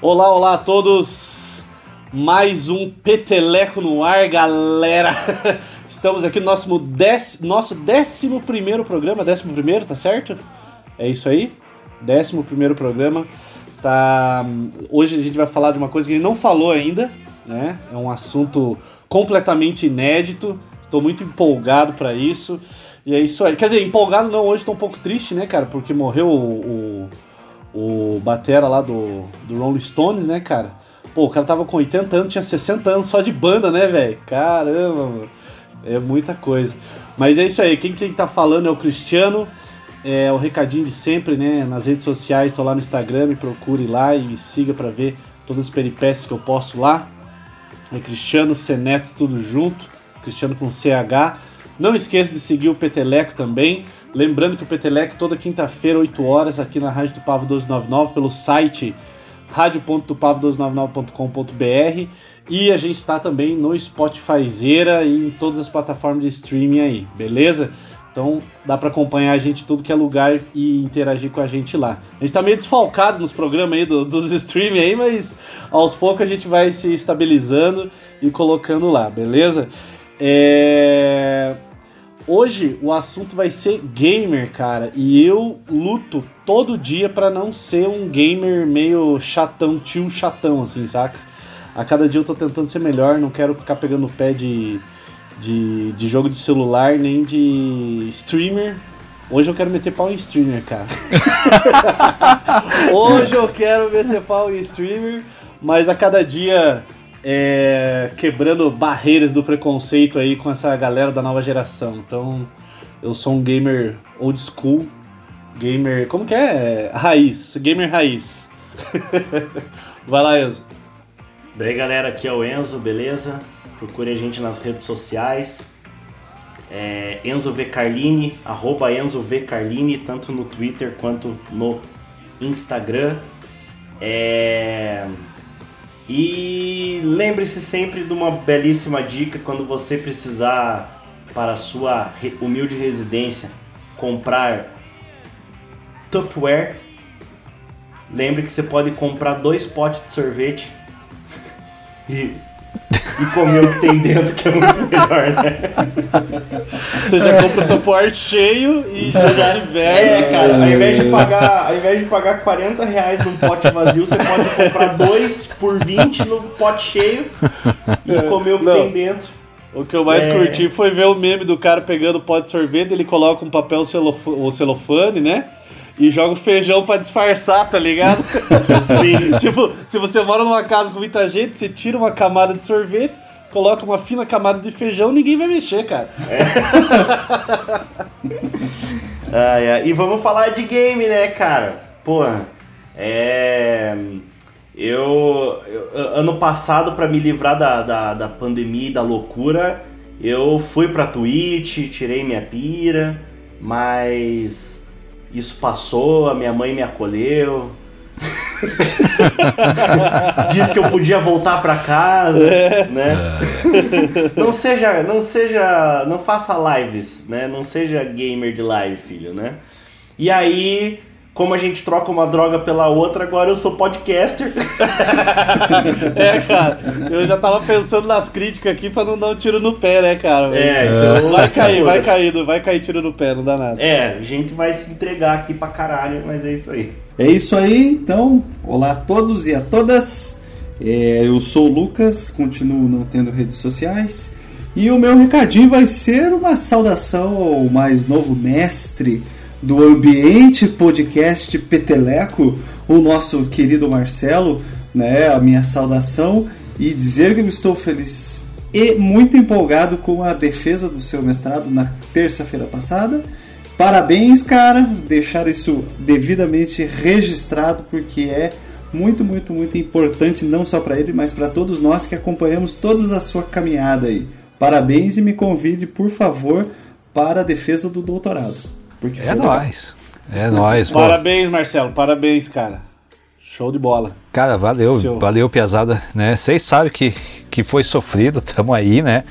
Olá, olá a todos! Mais um Peteleco no ar, galera! Estamos aqui no nosso, dec... nosso décimo primeiro programa, décimo primeiro, tá certo? É isso aí? Décimo primeiro programa. Tá... Hoje a gente vai falar de uma coisa que a gente não falou ainda, né? É um assunto completamente inédito. Estou muito empolgado para isso. E é isso aí. Quer dizer, empolgado não, hoje estou um pouco triste, né, cara? Porque morreu o, o o batera lá do, do Rolling Stones, né, cara? Pô, o cara tava com 80 anos, tinha 60 anos só de banda, né, velho? Caramba, mano. É muita coisa. Mas é isso aí, quem, quem tá falando é o Cristiano. É o recadinho de sempre, né? Nas redes sociais, tô lá no Instagram, me procure lá e me siga para ver todas as peripécias que eu posto lá. É Cristiano Seneto, tudo junto. Cristiano com CH. Não esqueça de seguir o Peteleco também. Lembrando que o Peteleco toda quinta-feira, 8 horas, aqui na Rádio do Pavo 1299, pelo site radio.tupavo1299.com.br e a gente está também no Spotifyzeira e em todas as plataformas de streaming aí, beleza? Então dá para acompanhar a gente tudo que é lugar e interagir com a gente lá. A gente tá meio desfalcado nos programas aí dos, dos streaming aí, mas aos poucos a gente vai se estabilizando e colocando lá, beleza? É... Hoje o assunto vai ser gamer, cara, e eu luto todo dia para não ser um gamer meio chatão, tio chatão, assim, saca? A cada dia eu tô tentando ser melhor, não quero ficar pegando o pé de, de, de jogo de celular, nem de streamer. Hoje eu quero meter pau em streamer, cara. Hoje eu quero meter pau em streamer, mas a cada dia é, quebrando barreiras do preconceito aí com essa galera da nova geração. Então, eu sou um gamer old school, gamer. Como que é? Raiz, gamer raiz. Vai lá, Enzo. Bem, galera, aqui é o Enzo, beleza? Procure a gente nas redes sociais. É Enzo V Carlini, arroba Enzo V Carlini, tanto no Twitter quanto no Instagram. É... E lembre-se sempre de uma belíssima dica quando você precisar para sua humilde residência comprar Tupperware. Lembre que você pode comprar dois potes de sorvete e e comer o que tem dentro, que é muito melhor, né? Você já compra o Tupperware cheio e já diverte. É, cara, ao invés, de pagar, ao invés de pagar 40 reais num pote vazio, você pode comprar dois por 20 no pote cheio e é. comer o que Não. tem dentro. O que eu mais é... curti foi ver o meme do cara pegando o pote de sorvete, ele coloca um papel celofane, celofane né? E joga o feijão para disfarçar, tá ligado? tipo, se você mora numa casa com muita gente, você tira uma camada de sorvete, coloca uma fina camada de feijão, ninguém vai mexer, cara. É. ah, é. E vamos falar de game, né, cara? Porra, é. Eu, eu ano passado, para me livrar da, da, da pandemia e da loucura, eu fui pra Twitch, tirei minha pira, mas isso passou, a minha mãe me acolheu. Diz que eu podia voltar para casa, é. né? É. Não seja, não seja, não faça lives, né? Não seja gamer de live, filho, né? E aí como a gente troca uma droga pela outra, agora eu sou podcaster. é, cara, eu já tava pensando nas críticas aqui pra não dar um tiro no pé, né, cara? Mas é, então. Vai cair, vai cair, vai cair tiro no pé, não dá nada. É, a gente vai se entregar aqui pra caralho, mas é isso aí. É isso aí, então. Olá a todos e a todas. É, eu sou o Lucas, continuo não tendo redes sociais. E o meu recadinho vai ser uma saudação ao mais novo mestre do ambiente podcast Peteleco, o nosso querido Marcelo, né, a minha saudação e dizer que eu estou feliz e muito empolgado com a defesa do seu mestrado na terça-feira passada. Parabéns, cara, deixar isso devidamente registrado porque é muito, muito, muito importante não só para ele, mas para todos nós que acompanhamos toda a sua caminhada aí. Parabéns e me convide, por favor, para a defesa do doutorado. Porque é nóis. É nóis. Parabéns, Marcelo. Parabéns, cara. Show de bola. Cara, valeu. Seu... Valeu, Piazada. Né? Vocês sabem que, que foi sofrido, tamo aí, né?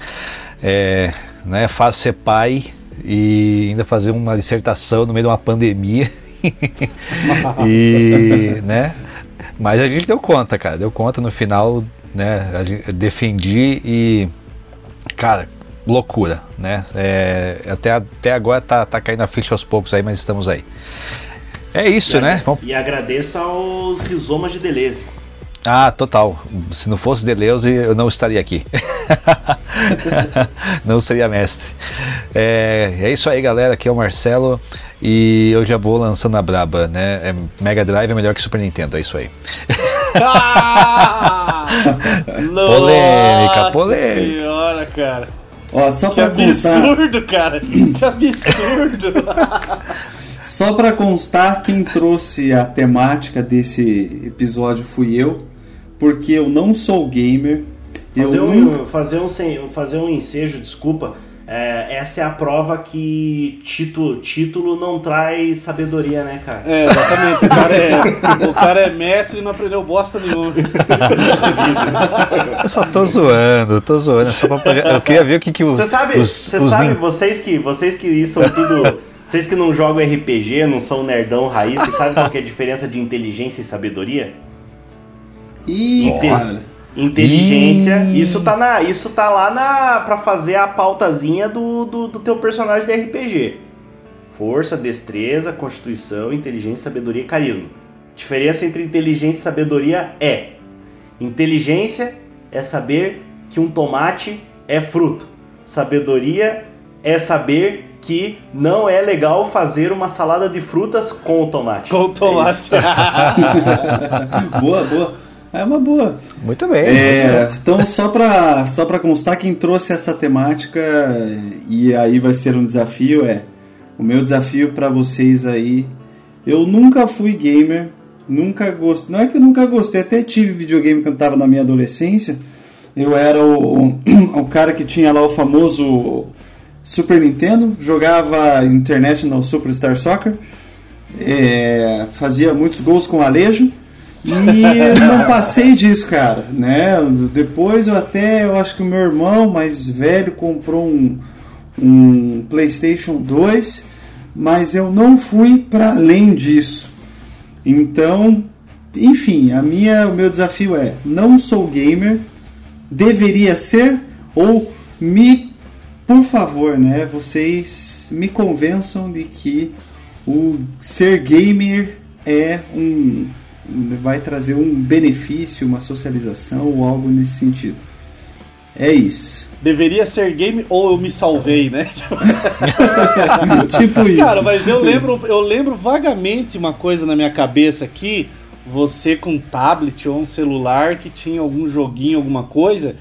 É, não é fácil ser pai e ainda fazer uma dissertação no meio de uma pandemia. e, né? Mas a gente deu conta, cara. Deu conta no final, né? Defendi e. Cara, loucura, né? É, até, até agora tá, tá caindo a ficha aos poucos aí, mas estamos aí. É isso, e né? Vamos... E agradeço aos rizomas de Deleuze. Ah, total. Se não fosse Deleuze, eu não estaria aqui. não seria mestre. É, é isso aí, galera. Aqui é o Marcelo e eu já vou lançando a braba, né? É, Mega Drive é melhor que Super Nintendo, é isso aí. Ah! polêmica, polêmica. senhora, cara. Ó, só Que pra constar, absurdo, cara. Que absurdo. só pra constar, quem trouxe a temática desse episódio fui eu, porque eu não sou gamer. Eu Fazer nunca- um, fazer, um, fazer um ensejo, desculpa. É, essa é a prova que título, título não traz sabedoria, né, cara? É, exatamente. O cara é, o cara é mestre e não aprendeu bosta nenhuma. Eu só tô zoando, tô zoando. Só pra Eu queria ver o que, que os. Você sabe, os, você os sabe nin- vocês que vocês que são tudo, vocês que não jogam RPG, não são nerdão raiz, vocês sabem qual que é a diferença de inteligência e sabedoria? Ih, Ó. cara. Inteligência, Ih. isso tá na, isso tá lá na para fazer a pautazinha do, do, do teu personagem de RPG. Força, destreza, constituição, inteligência, sabedoria e carisma. Diferença entre inteligência e sabedoria é: inteligência é saber que um tomate é fruto. Sabedoria é saber que não é legal fazer uma salada de frutas com o tomate. Com o tomate. boa, boa. É uma boa. Muito bem. É, então, só pra, só pra constar, quem trouxe essa temática, e aí vai ser um desafio, é o meu desafio pra vocês aí. Eu nunca fui gamer, nunca gostei. Não é que eu nunca gostei, até tive videogame quando tava na minha adolescência. Eu era o, o cara que tinha lá o famoso Super Nintendo, jogava internet no Superstar Soccer, é, fazia muitos gols com alejo. E não passei disso, cara, né? Depois eu até, eu acho que o meu irmão mais velho comprou um, um PlayStation 2, mas eu não fui para além disso. Então, enfim, a minha, o meu desafio é: não sou gamer, deveria ser ou me, por favor, né? Vocês me convençam de que o ser gamer é um vai trazer um benefício, uma socialização ou algo nesse sentido. É isso. Deveria ser game ou eu me salvei, né? tipo isso. Cara, mas eu tipo isso. lembro, eu lembro vagamente uma coisa na minha cabeça aqui, você com um tablet ou um celular que tinha algum joguinho, alguma coisa,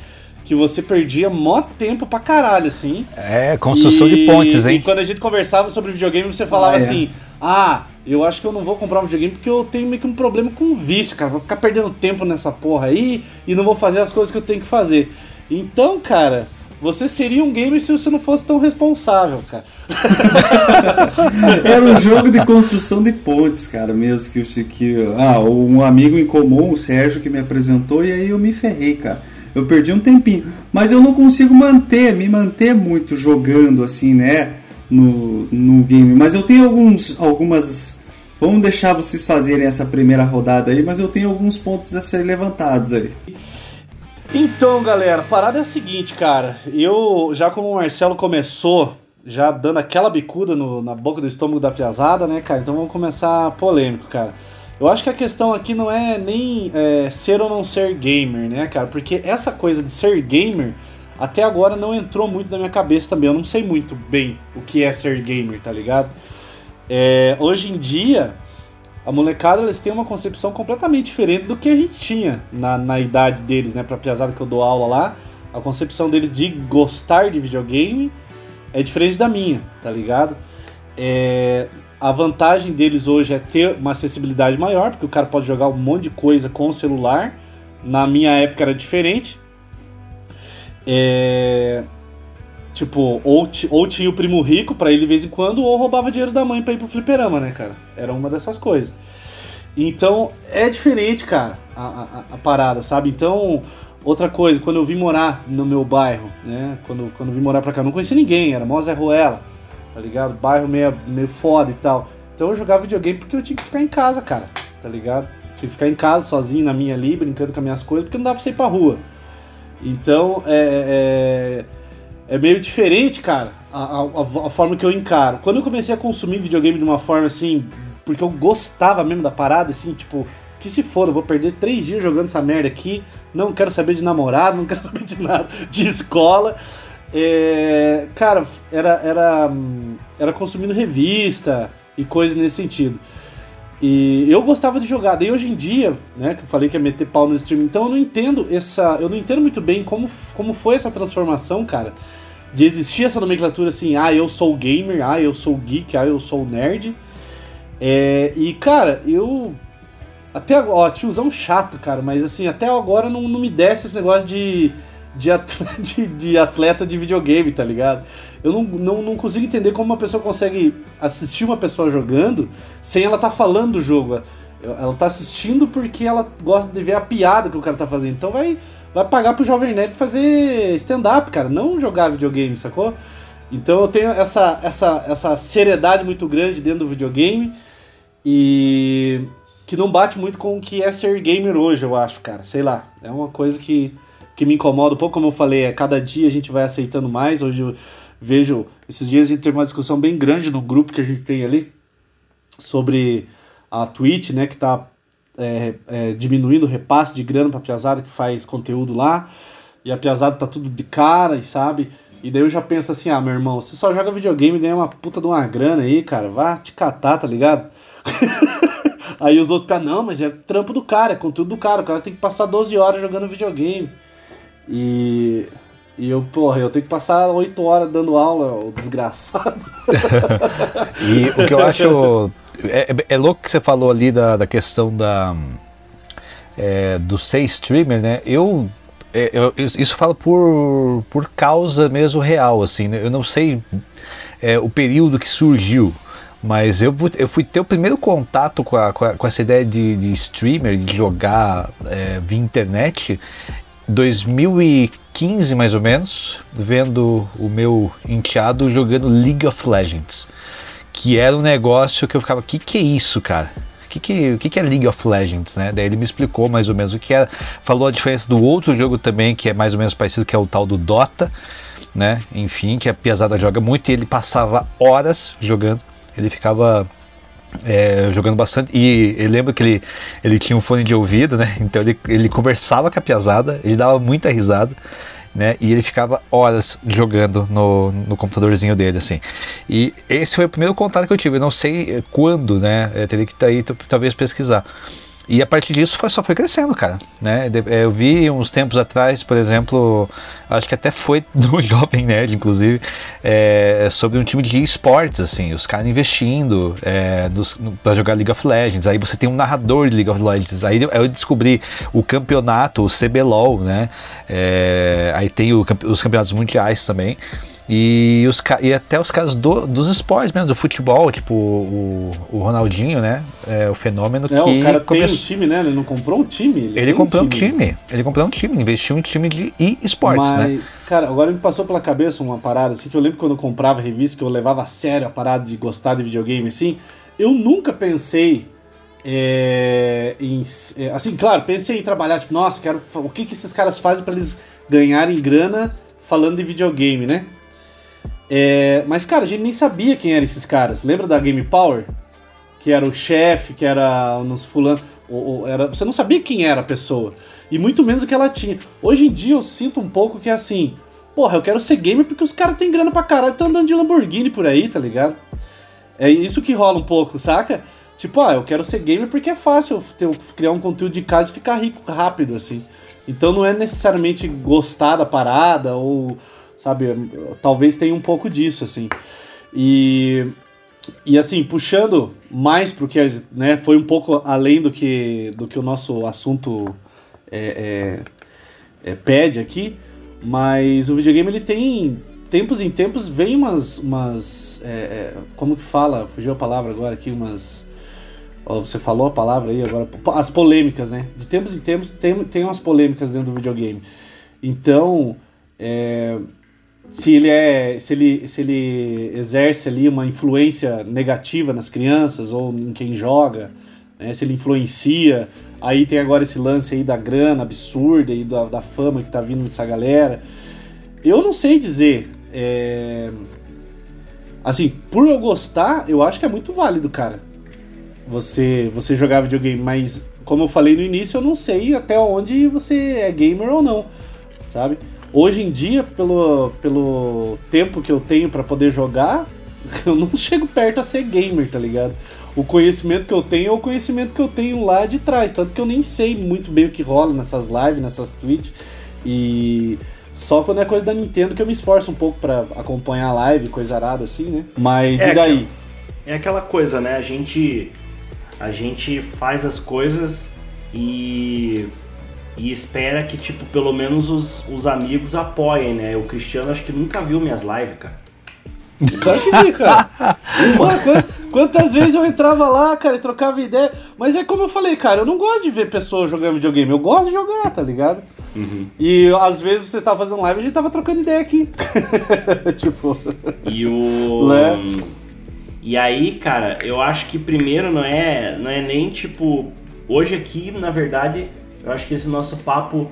que você perdia mó tempo pra caralho, assim. É, construção E- de pontes, E hein? quando a gente conversava sobre videogame, você falava Ah, é. assim: Ah, eu acho que eu não vou comprar um videogame porque eu tenho meio que um problema com o vício, cara. Vou ficar perdendo tempo nessa porra aí e não vou fazer as coisas que eu tenho que fazer. Então, cara, você seria um gamer se você não fosse tão responsável, cara. Era um jogo de construção de pontes, cara, mesmo que, eu- que ah, um amigo em comum, o Sérgio, que me apresentou e aí eu me ferrei, cara. Eu perdi um tempinho, mas eu não consigo manter, me manter muito jogando assim, né, no, no game. Mas eu tenho alguns, algumas. Vamos deixar vocês fazerem essa primeira rodada aí, mas eu tenho alguns pontos a ser levantados aí. Então, galera, a parada é a seguinte, cara. Eu, já como o Marcelo começou, já dando aquela bicuda no- na boca do estômago da piazada, né, cara? Então vamos começar polêmico, cara. Eu acho que a questão aqui não é nem é, ser ou não ser gamer, né, cara? Porque essa coisa de ser gamer até agora não entrou muito na minha cabeça também. Eu não sei muito bem o que é ser gamer, tá ligado? É, hoje em dia, a molecada eles têm uma concepção completamente diferente do que a gente tinha na, na idade deles, né? Pra piazada que eu dou aula lá, a concepção deles de gostar de videogame é diferente da minha, tá ligado? É, a vantagem deles hoje é ter uma acessibilidade maior, porque o cara pode jogar um monte de coisa com o celular. Na minha época era diferente. É, Tipo, ou, ou tinha o primo rico pra ir de vez em quando, ou roubava dinheiro da mãe pra ir pro fliperama, né, cara? Era uma dessas coisas. Então, é diferente, cara, a, a- a parada, sabe? Então, outra coisa, quando eu vim morar no meu bairro, né? Quando, quando eu vim morar pra cá, não conhecia ninguém, era mó Ruela, tá ligado? Bairro meio, meio foda e tal. Então eu jogava videogame porque eu tinha que ficar em casa, cara, tá ligado? Tinha que ficar em casa sozinho na minha ali, brincando com as minhas coisas, porque não dá pra sair pra rua. Então é, é, é meio diferente, cara, a, a, a, forma que eu encaro. Quando eu comecei a consumir videogame de uma forma assim, porque eu gostava mesmo da parada, assim, tipo, que se for, eu vou perder três dias jogando essa merda aqui, não quero saber de namorado, não quero saber de nada, de escola. É, cara, era, era, era consumindo revista e coisas nesse sentido. E eu gostava de jogar. Daí hoje em dia, né, que eu falei que ia meter pau no stream, então eu não entendo essa. Eu não entendo muito bem como, como foi essa transformação, cara. De existir essa nomenclatura assim, ah, eu sou gamer, ah, eu sou geek, ah, eu sou nerd. É, e, cara, eu. Até agora, ó, tiozão chato, cara, mas assim, até agora não, não me desce esse negócio de de, de, de, atleta de videogame, tá ligado? Eu não, não, não, consigo entender como uma pessoa consegue assistir uma pessoa jogando sem ela tá falando do jogo. Ela tá assistindo porque ela gosta de ver a piada que o cara tá fazendo. Então vai, vai pagar pro Jovem Nerd fazer stand-up, cara, não jogar videogame, sacou? Então eu tenho essa, essa, essa seriedade muito grande dentro do videogame e que não bate muito com o que é ser gamer hoje, eu acho, cara. Sei lá, é uma coisa que que me incomoda um pouco, como eu falei, a cada dia a gente vai aceitando mais. Hoje eu vejo, esses dias a gente teve uma discussão bem grande no grupo que a gente tem ali sobre a Twitch, né, que está é, é, diminuindo o repasse de grana para a Piazada que faz conteúdo lá. E a Piazada tá tudo de cara, e sabe? E daí eu já penso assim, ah, meu irmão, você só joga videogame e ganha uma puta de uma grana aí, cara. Vá te catar, tá ligado? aí os outros, ah, não, mas é trampo do cara, é conteúdo do cara. O cara tem que passar 12 horas jogando videogame. E, e eu, porra, eu tenho que passar oito horas dando aula, o desgraçado. e o que eu acho. É, é, é, louco que você falou ali da, da questão da. É, do ser streamer, né? Eu, é, eu, isso falo por, por causa mesmo real, assim, né? Eu não sei é, o período que surgiu, mas eu, eu fui ter o primeiro contato com, a, com, a, com essa ideia de, de, streamer, de jogar é, via internet, 2015 mais ou menos, vendo o meu enteado jogando League of Legends, que era um negócio que eu ficava, que que é isso, cara? O que, que, que, que é League of Legends, né? Daí ele me explicou mais ou menos o que era, falou a diferença do outro jogo também, que é mais ou menos parecido, que é o tal do Dota, né? Enfim, que a Piazada joga muito e ele passava horas jogando, ele ficava é, jogando bastante. E eu lembro que ele, ele tinha um fone de ouvido, né? Então ele, ele conversava com a piazada, ele dava muita risada. Né? E ele ficava horas jogando no, no computadorzinho dele, assim. E esse foi o primeiro contato que eu tive. Eu não sei quando, né? Eu teria que estar aí, talvez pesquisar. E a partir disso foi, só foi crescendo, cara. Né? Eu vi uns tempos atrás, por exemplo, acho que até foi no Jovem Nerd, inclusive, é, sobre um time de esportes, assim, os caras investindo é, para jogar League of Legends. Aí você tem um narrador de League of Legends. Aí eu, eu descobri o campeonato, o CBLOL, né? É, aí tem o, os campeonatos mundiais também. E, os, e até os casos do, dos esportes mesmo, do futebol, tipo o, o Ronaldinho, né? É o fenômeno é, que. O cara começou... tem um time, né? Ele não comprou um time. Ele, ele comprou um time. um time. Ele comprou um time, investiu em um time de esportes, né? Cara, agora me passou pela cabeça uma parada assim que eu lembro quando eu comprava revista, que eu levava a sério a parada de gostar de videogame assim. Eu nunca pensei é, em. É, assim, claro, pensei em trabalhar, tipo, nossa, quero. O que, que esses caras fazem para eles ganharem grana falando de videogame, né? É, mas, cara, a gente nem sabia quem eram esses caras. Lembra da Game Power? Que era o chefe, que era nos fulano. Ou, ou, era, você não sabia quem era a pessoa. E muito menos o que ela tinha. Hoje em dia eu sinto um pouco que é assim. Porra, eu quero ser gamer porque os caras têm grana pra caralho estão andando de Lamborghini por aí, tá ligado? É isso que rola um pouco, saca? Tipo, ah, eu quero ser gamer porque é fácil ter, criar um conteúdo de casa e ficar rico rápido, assim. Então não é necessariamente gostar da parada ou sabe? Talvez tenha um pouco disso, assim. E, e assim, puxando mais pro que né, foi um pouco além do que, do que o nosso assunto é, é, é, pede aqui, mas o videogame ele tem tempos em tempos vem umas, umas é, é, como que fala, fugiu a palavra agora aqui, umas você falou a palavra aí agora, as polêmicas, né? De tempos em tempos tem, tem umas polêmicas dentro do videogame. Então, é, se ele é se ele, se ele exerce ali uma influência negativa nas crianças ou em quem joga né, se ele influencia Aí tem agora esse lance aí da grana absurda e da, da fama que tá vindo dessa galera. Eu não sei dizer. É... Assim, por eu gostar, eu acho que é muito válido, cara. Você, você jogar videogame, mas como eu falei no início, eu não sei até onde você é gamer ou não, sabe? Hoje em dia, pelo, pelo tempo que eu tenho para poder jogar, eu não chego perto a ser gamer, tá ligado? O conhecimento que eu tenho é o conhecimento que eu tenho lá de trás, tanto que eu nem sei muito bem o que rola nessas lives, nessas tweets e só quando é coisa da Nintendo que eu me esforço um pouco para acompanhar a live, coisa arada assim, né? Mas é e daí? Aquela, é aquela coisa, né? A gente a gente faz as coisas e e espera que tipo pelo menos os, os amigos apoiem, né? O Cristiano acho que nunca viu minhas lives, cara. Claro que vi, cara. Uma, quantas vezes eu entrava lá, cara, e trocava ideia. Mas é como eu falei, cara, eu não gosto de ver pessoas jogando videogame. Eu gosto de jogar, tá ligado? Uhum. E às vezes você tava fazendo live e a gente tava trocando ideia aqui. tipo. E o. Né? E aí, cara, eu acho que primeiro não é, não é nem tipo. Hoje aqui, na verdade, eu acho que esse nosso papo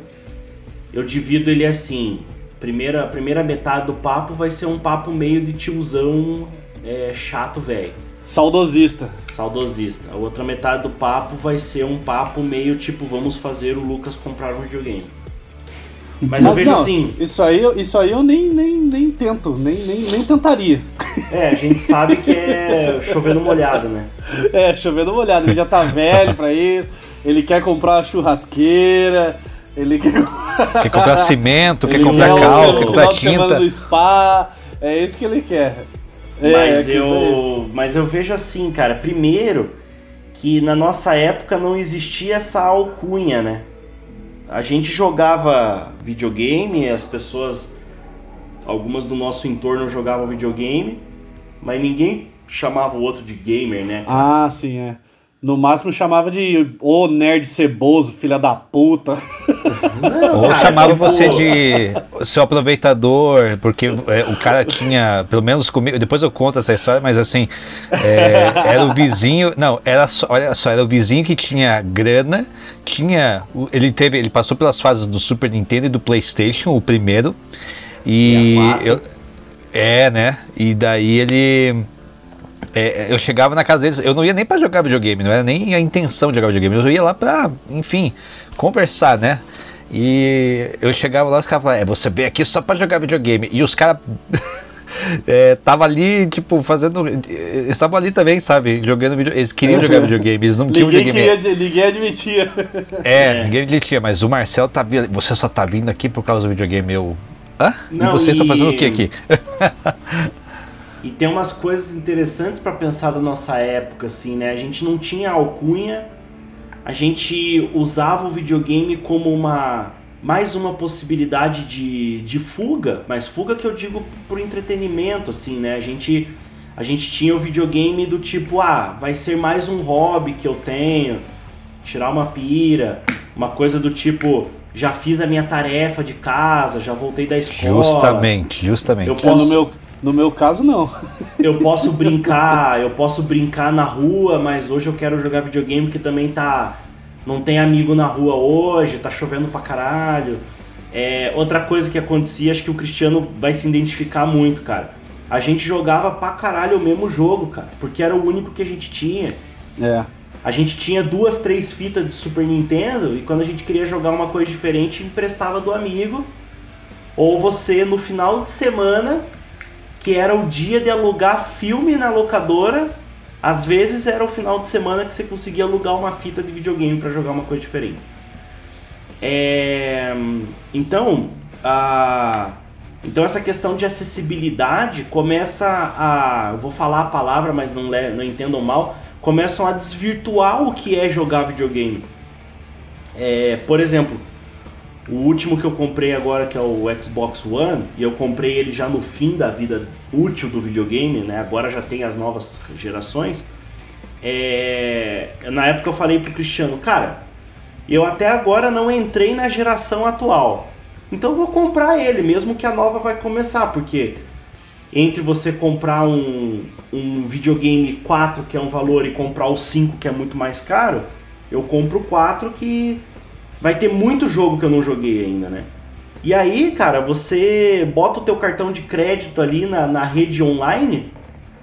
eu divido ele assim. Primeira, primeira metade do papo vai ser um papo meio de tiozão é, chato, velho. Saudosista. Saudosista. A outra metade do papo vai ser um papo meio tipo, vamos fazer o Lucas comprar um videogame. Mas, Mas eu vejo não, assim. Isso aí, isso aí eu nem, nem, nem tento, nem, nem, nem tentaria. É, a gente sabe que é chovendo molhado, né? É, chovendo molhado. Ele já tá velho pra isso, ele quer comprar uma churrasqueira, ele quer, quer comprar cimento, quer comprar cal, quer comprar tinta. do spa, é isso que ele quer. É, mas, é eu, mas eu vejo assim, cara, primeiro que na nossa época não existia essa alcunha, né? a gente jogava videogame, as pessoas, algumas do nosso entorno jogavam videogame, mas ninguém chamava o outro de gamer, né? Ah, sim, é. No máximo chamava de ô nerd ceboso, filha da puta. Não, Ou cara, chamava tipo... você de seu aproveitador, porque é, o cara tinha, pelo menos comigo, depois eu conto essa história, mas assim, é, era o vizinho, não, era só, olha só, era o vizinho que tinha grana, tinha, ele teve, ele passou pelas fases do Super Nintendo e do PlayStation, o primeiro, e eu, é, né? E daí ele é, eu chegava na casa deles, eu não ia nem para jogar videogame, não era nem a intenção de jogar videogame, eu ia lá pra, enfim, conversar, né? E eu chegava lá e os caras falavam, é, você veio aqui só para jogar videogame. E os caras é, tava ali, tipo, fazendo. Estavam ali também, sabe? Jogando videogame. Eles queriam jogar videogame, eles não tinham ninguém videogame. Queria, ninguém admitia. É, é, ninguém admitia, mas o Marcel tá vindo. Você só tá vindo aqui por causa do videogame. Eu. Hã? Não, e você está fazendo o que aqui? E tem umas coisas interessantes para pensar da nossa época, assim, né? A gente não tinha alcunha, a gente usava o videogame como uma mais uma possibilidade de, de fuga, mas fuga que eu digo por entretenimento, assim, né? A gente a gente tinha o videogame do tipo, ah, vai ser mais um hobby que eu tenho, tirar uma pira, uma coisa do tipo, já fiz a minha tarefa de casa, já voltei da escola. Justamente, justamente. Eu posso... no meu no meu caso, não. Eu posso brincar, eu posso brincar na rua, mas hoje eu quero jogar videogame que também tá. Não tem amigo na rua hoje, tá chovendo pra caralho. É, outra coisa que acontecia, acho que o Cristiano vai se identificar muito, cara. A gente jogava pra caralho o mesmo jogo, cara, porque era o único que a gente tinha. É. A gente tinha duas, três fitas de Super Nintendo e quando a gente queria jogar uma coisa diferente, emprestava do amigo. Ou você, no final de semana, que era o dia de alugar filme na locadora. Às vezes era o final de semana que você conseguia alugar uma fita de videogame para jogar uma coisa diferente. É... Então, a... então essa questão de acessibilidade começa a, eu vou falar a palavra, mas não, le... não entendam mal, começam a desvirtuar o que é jogar videogame. É... Por exemplo, o último que eu comprei agora, que é o Xbox One, e eu comprei ele já no fim da vida útil do videogame, né? Agora já tem as novas gerações. É... Na época eu falei pro Cristiano, cara, eu até agora não entrei na geração atual. Então vou comprar ele, mesmo que a nova vai começar, porque entre você comprar um, um videogame 4 que é um valor e comprar o 5 que é muito mais caro, eu compro o 4 que vai ter muito jogo que eu não joguei ainda, né? E aí, cara, você bota o teu cartão de crédito ali na, na rede online,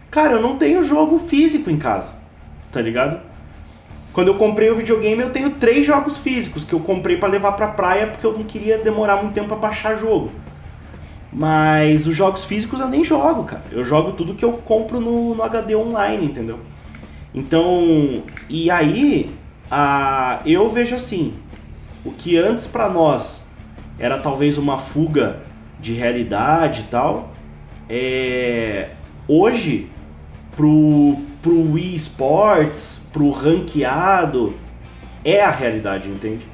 cara, eu não tenho jogo físico em casa, tá ligado? Quando eu comprei o videogame, eu tenho três jogos físicos que eu comprei para levar pra praia porque eu não queria demorar muito tempo para baixar jogo. Mas os jogos físicos eu nem jogo, cara. Eu jogo tudo que eu compro no, no HD online, entendeu? Então, e aí, a, eu vejo assim, o que antes para nós era talvez uma fuga de realidade e tal, é, hoje pro, pro Wii Sports, pro ranqueado, é a realidade, entende?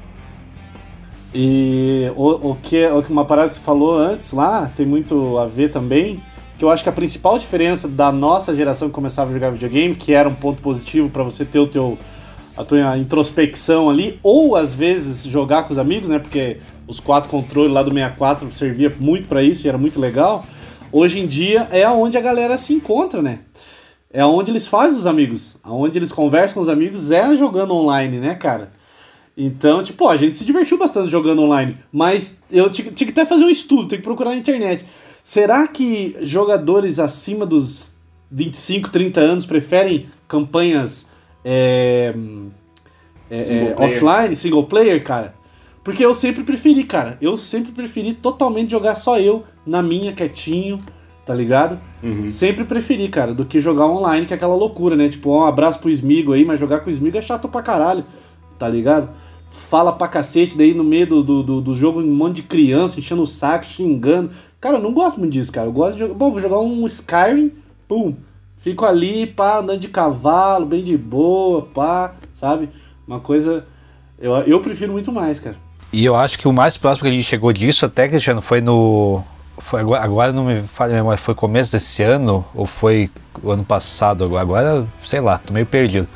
E o, o, que, o que uma parada você falou antes lá tem muito a ver também, que eu acho que a principal diferença da nossa geração que começava a jogar videogame, que era um ponto positivo para você ter o teu a tua introspecção ali, ou às vezes jogar com os amigos, né? Porque os quatro controles lá do 64 servia muito para isso e era muito legal. Hoje em dia é onde a galera se encontra, né? É onde eles fazem os amigos, aonde eles conversam com os amigos é jogando online, né, cara? Então, tipo, a gente se divertiu bastante jogando online, mas eu tinha, que até fazer um estudo, tem que procurar na internet. Será que jogadores acima dos 25, 30 anos preferem campanhas é, é, single é, offline, single player, cara? Porque eu sempre preferi, cara. Eu sempre preferi totalmente jogar só eu, na minha, quietinho, tá ligado? Uhum. Sempre preferi, cara, do que jogar online, que é aquela loucura, né? Tipo, um abraço pro Smigo aí, mas jogar com o Smigo é chato pra caralho, tá ligado? Fala pra cacete daí no meio do, do, do, do jogo, um monte de criança enchendo o saco, xingando. Cara, eu não gosto muito disso, cara. Eu gosto de jogar. Bom, vou jogar um Skyrim, pum. Fico ali, pá, andando de cavalo, bem de boa, pá, sabe? Uma coisa. Eu, eu prefiro muito mais, cara. E eu acho que o mais próximo que a gente chegou disso, até, Cristiano, foi no. Foi agora, agora não me fale memória, foi começo desse ano ou foi o ano passado? Agora, agora sei lá, tô meio perdido.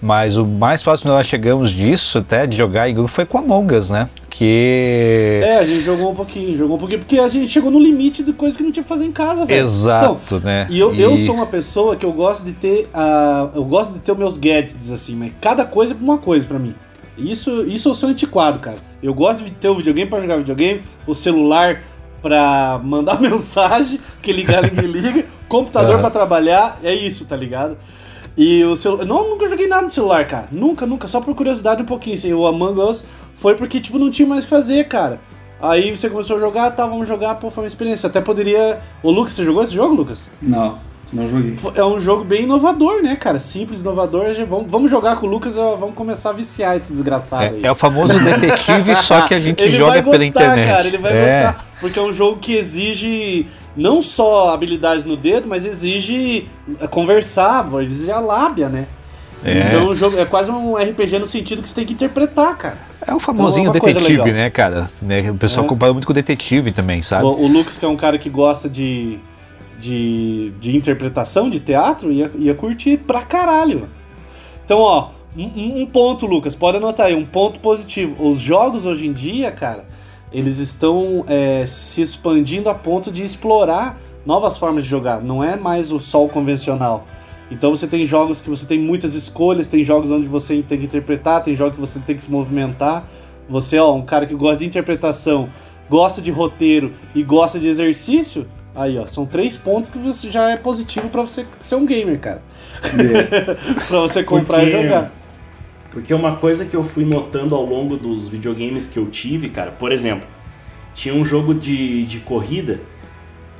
Mas o mais próximo que nós chegamos disso, até de jogar em grupo, foi com Among Us, né? Que. É, a gente jogou um pouquinho, jogou um pouquinho, porque a gente chegou no limite de coisas que não tinha que fazer em casa, velho. Exato, então, né? E eu, e eu sou uma pessoa que eu gosto de ter. Uh, eu gosto de ter os meus gadgets, assim, mas cada coisa é uma coisa para mim. Isso, isso eu sou antiquado, cara. Eu gosto de ter o videogame para jogar videogame, o celular para mandar mensagem, que ligar ninguém liga, computador uhum. para trabalhar, é isso, tá ligado? E o celular. Não, nunca joguei nada no celular, cara. Nunca, nunca. Só por curiosidade um pouquinho. Assim, o Among Us foi porque, tipo, não tinha mais o que fazer, cara. Aí você começou a jogar, tá, vamos jogar, pô, foi uma experiência. Até poderia. O Lucas, você jogou esse jogo, Lucas? Não. Não joguei. É um jogo bem inovador, né, cara? Simples, inovador. Vamos, vamos jogar com o Lucas, vamos começar a viciar esse desgraçado é, aí. É o famoso detetive, só que a gente ele joga gostar, pela internet. Cara, ele vai é. gostar. Porque é um jogo que exige não só habilidade no dedo, mas exige conversar, exige a lábia, né? É. Então o jogo é quase um RPG no sentido que você tem que interpretar, cara. É o famosinho então, é detetive, né, cara? Né, o pessoal é. compara muito com o detetive também, sabe? O, o Lucas, que é um cara que gosta de de, de interpretação de teatro, ia, ia curtir pra caralho. Então, ó, um, um, ponto, Lucas, pode anotar aí, um ponto positivo. Os jogos hoje em dia, cara, eles estão é, se expandindo a ponto de explorar novas formas de jogar. Não é mais o sol convencional. Então você tem jogos que você tem muitas escolhas, tem jogos onde você tem que interpretar, tem jogos que você tem que se movimentar. Você, ó, um cara que gosta de interpretação, gosta de roteiro e gosta de exercício, Aí, ó, são três pontos que você já é positivo para você ser um gamer, cara. Yeah. para você comprar porque, e jogar. Porque uma coisa que eu fui notando ao longo dos videogames que eu tive, cara, por exemplo, tinha um jogo de, de corrida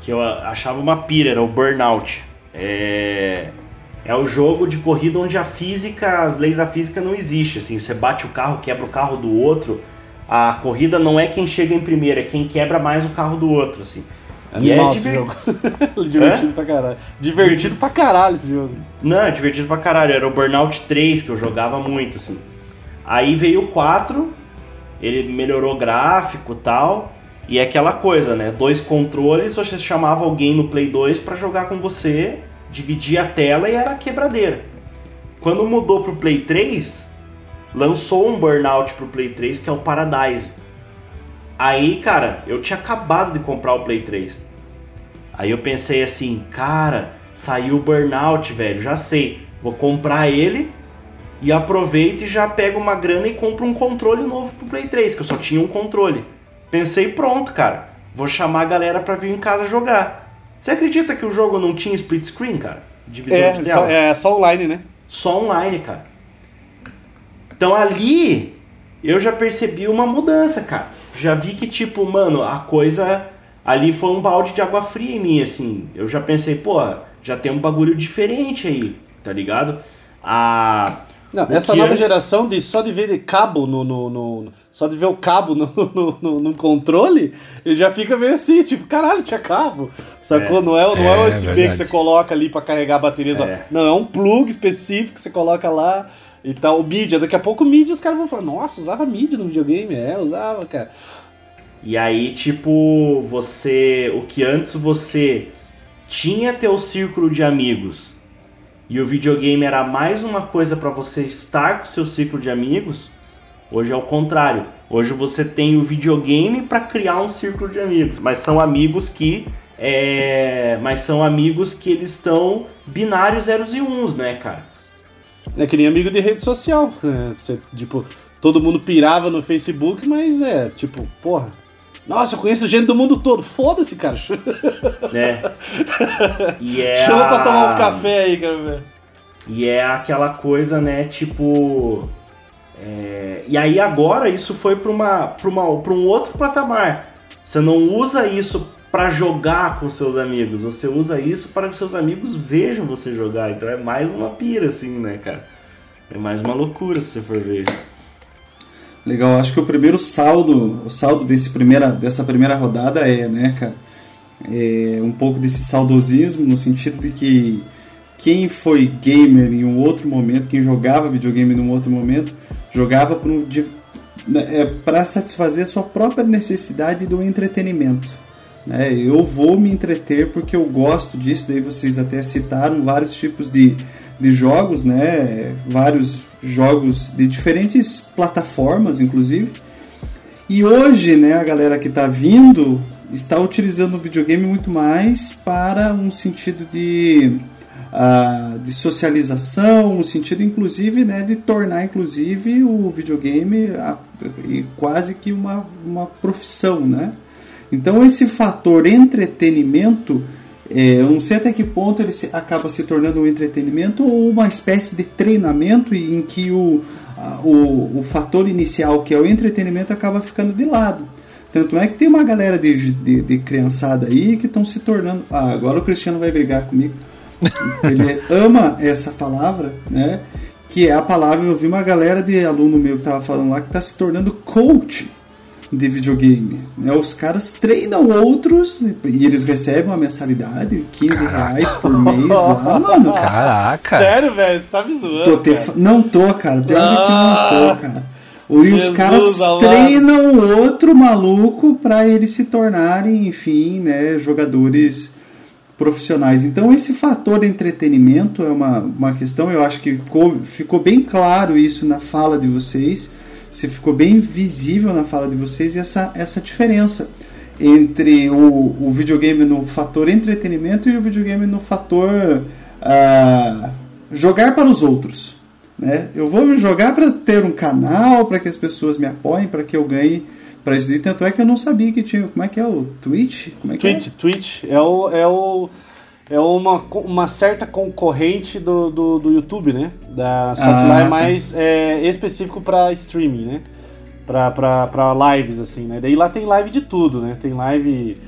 que eu achava uma pira, era o Burnout. É, é o jogo de corrida onde a física, as leis da física não existem. Assim, você bate o carro, quebra o carro do outro. A corrida não é quem chega em primeiro, é quem quebra mais o carro do outro. Assim. Animal é esse jogo. divertido é? pra caralho. Divertido pra caralho esse jogo. Não, é divertido pra caralho. Era o Burnout 3 que eu jogava muito, assim. Aí veio o 4, ele melhorou gráfico e tal. E é aquela coisa, né? Dois controles, você chamava alguém no Play 2 para jogar com você, dividia a tela e era quebradeira. Quando mudou pro Play 3, lançou um Burnout pro Play 3 que é o Paradise. Aí, cara, eu tinha acabado de comprar o Play 3. Aí eu pensei assim, cara, saiu o Burnout, velho, já sei. Vou comprar ele e aproveito e já pego uma grana e compro um controle novo pro Play 3, que eu só tinha um controle. Pensei, pronto, cara. Vou chamar a galera pra vir em casa jogar. Você acredita que o jogo não tinha split screen, cara? Divisão é, de tela? Só, é só online, né? Só online, cara. Então ali eu já percebi uma mudança, cara. Já vi que, tipo, mano, a coisa ali foi um balde de água fria em mim, assim. Eu já pensei, pô, já tem um bagulho diferente aí, tá ligado? A não, essa nova antes... geração de só de ver cabo no, no, no, só de ver o cabo no, no, no, controle, ele já fica meio assim, tipo, caralho, tinha cabo. Sacou? É. Não é, não é, é USB verdade. que você coloca ali para carregar a bateria. É. Não, é um plug específico que você coloca lá e tal. O mídia, daqui a pouco o mídia os caras vão falar, nossa, usava mídia no videogame, é, usava, cara. E aí, tipo, você. O que antes você tinha teu círculo de amigos e o videogame era mais uma coisa para você estar com seu ciclo de amigos, hoje é o contrário. Hoje você tem o videogame para criar um círculo de amigos, mas são amigos que é, mas são amigos que eles estão binários zeros e uns, né, cara? É que nem amigo de rede social. É, você, tipo, todo mundo pirava no Facebook, mas é, tipo, porra. Nossa, eu conheço gente do mundo todo. Foda-se, cara. É. E é Chama a... pra tomar um café aí, quero ver. E é aquela coisa, né, tipo. É... E aí agora isso foi para uma, pra uma, pra um outro patamar. Você não usa isso para jogar com seus amigos, você usa isso para que seus amigos vejam você jogar. Então é mais uma pira, assim, né, cara? É mais uma loucura se você for ver. Legal, acho que o primeiro saldo, o saldo desse primeira, dessa primeira rodada é, né, cara, é um pouco desse saudosismo, no sentido de que quem foi gamer em um outro momento, quem jogava videogame em um outro momento, jogava para né, é, satisfazer a sua própria necessidade do entretenimento. Né? Eu vou me entreter porque eu gosto disso, daí vocês até citaram vários tipos de, de jogos, né? vários jogos de diferentes plataformas, inclusive. E hoje, né, a galera que está vindo está utilizando o videogame muito mais para um sentido de, uh, de socialização, um sentido inclusive né, de tornar inclusive o videogame a, quase que uma, uma profissão, né? Então esse fator entretenimento é, eu não sei até que ponto ele se, acaba se tornando um entretenimento ou uma espécie de treinamento em que o, a, o, o fator inicial, que é o entretenimento, acaba ficando de lado. Tanto é que tem uma galera de, de, de criançada aí que estão se tornando. Ah, agora o Cristiano vai brigar comigo. Ele ama essa palavra, né? Que é a palavra. Eu vi uma galera de aluno meu que estava falando lá que está se tornando coach de videogame. Né? Os caras treinam outros e eles recebem uma mensalidade, 15 Caraca. reais por mês lá, mano. Caraca. Sério, velho? Você tá me zoando. Tô te... Não tô, cara. Pior ah. que não tô, cara. E Jesus, os caras treinam o outro maluco para eles se tornarem, enfim, né, jogadores profissionais. Então esse fator de entretenimento é uma, uma questão, eu acho que ficou, ficou bem claro isso na fala de vocês se ficou bem visível na fala de vocês essa, essa diferença entre o, o videogame no fator entretenimento e o videogame no fator uh, jogar para os outros. Né? Eu vou jogar para ter um canal, para que as pessoas me apoiem, para que eu ganhe para isso. Tanto é que eu não sabia que tinha. Como é que é o Twitch? Como é que Twitch, é? Twitch é o, é o é uma, uma certa concorrente do, do, do YouTube, né? Da, só que ah, lá é tá. mais é, específico para streaming, né? Pra lives, assim, né? Daí lá tem live de tudo, né? Tem live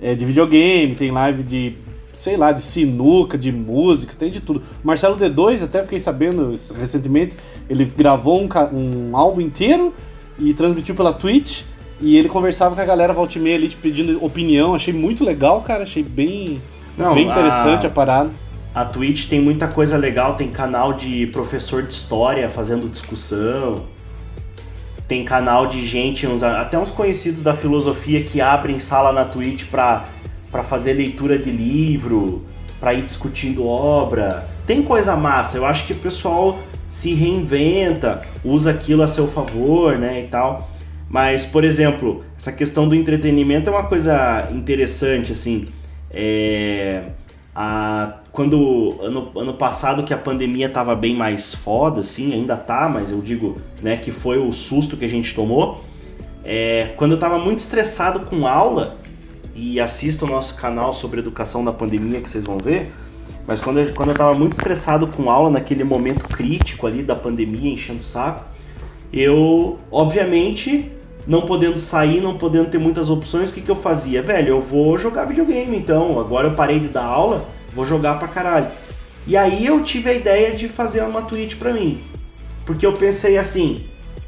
é, de videogame, tem live de, sei lá, de sinuca, de música, tem de tudo. O Marcelo D2, até fiquei sabendo recentemente, ele gravou um, um álbum inteiro e transmitiu pela Twitch. E ele conversava com a galera volta e meia ali, pedindo opinião. Achei muito legal, cara. Achei bem não, Bem interessante a, a parada. A Twitch tem muita coisa legal, tem canal de professor de história fazendo discussão. Tem canal de gente, uns, até uns conhecidos da filosofia que abrem sala na Twitch pra, pra fazer leitura de livro, pra ir discutindo obra. Tem coisa massa, eu acho que o pessoal se reinventa, usa aquilo a seu favor, né, e tal. Mas, por exemplo, essa questão do entretenimento é uma coisa interessante, assim. É, a, quando ano, ano passado que a pandemia tava bem mais foda, assim, ainda tá, mas eu digo, né, que foi o susto que a gente tomou. É, quando eu tava muito estressado com aula, e assista o nosso canal sobre educação da pandemia que vocês vão ver, mas quando eu, quando eu tava muito estressado com aula, naquele momento crítico ali da pandemia, enchendo o saco, eu, obviamente, não podendo sair, não podendo ter muitas opções, o que, que eu fazia? Velho, eu vou jogar videogame então. Agora eu parei de dar aula, vou jogar pra caralho. E aí eu tive a ideia de fazer uma Twitch pra mim. Porque eu pensei assim,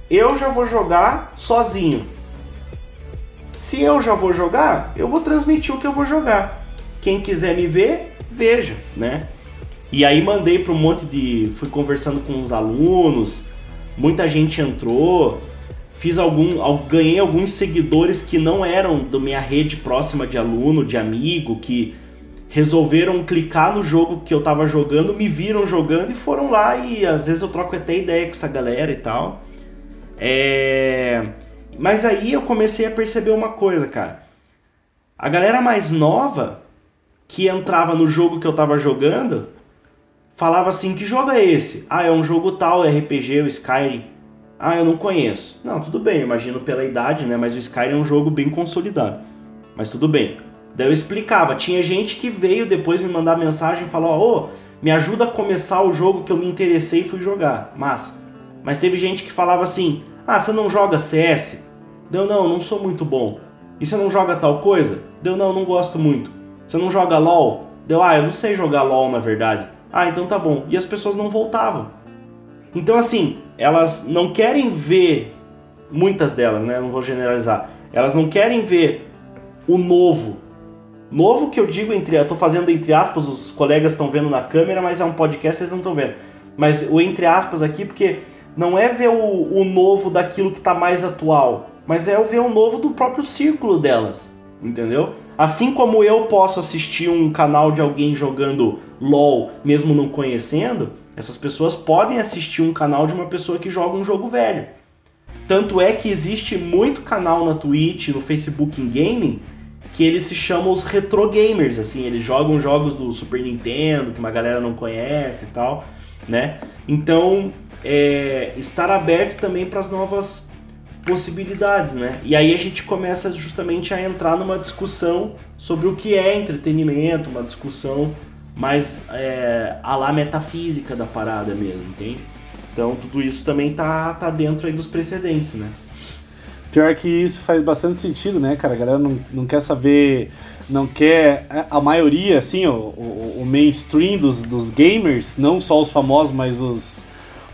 eu já vou jogar sozinho. Se eu já vou jogar, eu vou transmitir o que eu vou jogar. Quem quiser me ver, veja, né? E aí mandei para um monte de. Fui conversando com os alunos, muita gente entrou, fiz algum. ganhei alguns seguidores que não eram da minha rede próxima de aluno, de amigo, que resolveram clicar no jogo que eu tava jogando, me viram jogando e foram lá e às vezes eu troco até ideia com essa galera e tal. É... Mas aí eu comecei a perceber uma coisa, cara. A galera mais nova que entrava no jogo que eu tava jogando falava assim: que jogo é esse? Ah, é um jogo tal, RPG, o Skyrim. Ah, eu não conheço. Não, tudo bem, imagino pela idade, né? Mas o Skyrim é um jogo bem consolidado. Mas tudo bem. Daí eu explicava. Tinha gente que veio depois me mandar mensagem e falou: Ô, oh, me ajuda a começar o jogo que eu me interessei e fui jogar. Massa. Mas teve gente que falava assim: Ah, você não joga CS? Deu, não, não sou muito bom. E você não joga tal coisa? Deu, não, não gosto muito. Você não joga LOL? Deu, ah, eu não sei jogar LOL na verdade. Ah, então tá bom. E as pessoas não voltavam. Então, assim, elas não querem ver, muitas delas, né? Não vou generalizar. Elas não querem ver o novo, Novo que eu digo entre, eu tô fazendo entre aspas, os colegas estão vendo na câmera, mas é um podcast, vocês não estão vendo. Mas o entre aspas aqui, porque não é ver o, o novo daquilo que está mais atual, mas é ver o novo do próprio círculo delas, entendeu? Assim como eu posso assistir um canal de alguém jogando LOL, mesmo não conhecendo, essas pessoas podem assistir um canal de uma pessoa que joga um jogo velho. Tanto é que existe muito canal na Twitch, no Facebook em gaming, que eles se chamam os retro gamers, assim, eles jogam jogos do Super Nintendo que uma galera não conhece e tal, né? Então, é, estar aberto também para as novas possibilidades, né? E aí a gente começa justamente a entrar numa discussão sobre o que é entretenimento, uma discussão mais é, a lá metafísica da parada mesmo, entende? Então tudo isso também tá, tá dentro aí dos precedentes, né? Pior que isso faz bastante sentido, né, cara? A galera não, não quer saber, não quer. A maioria, assim, o, o, o mainstream dos, dos gamers, não só os famosos, mas os,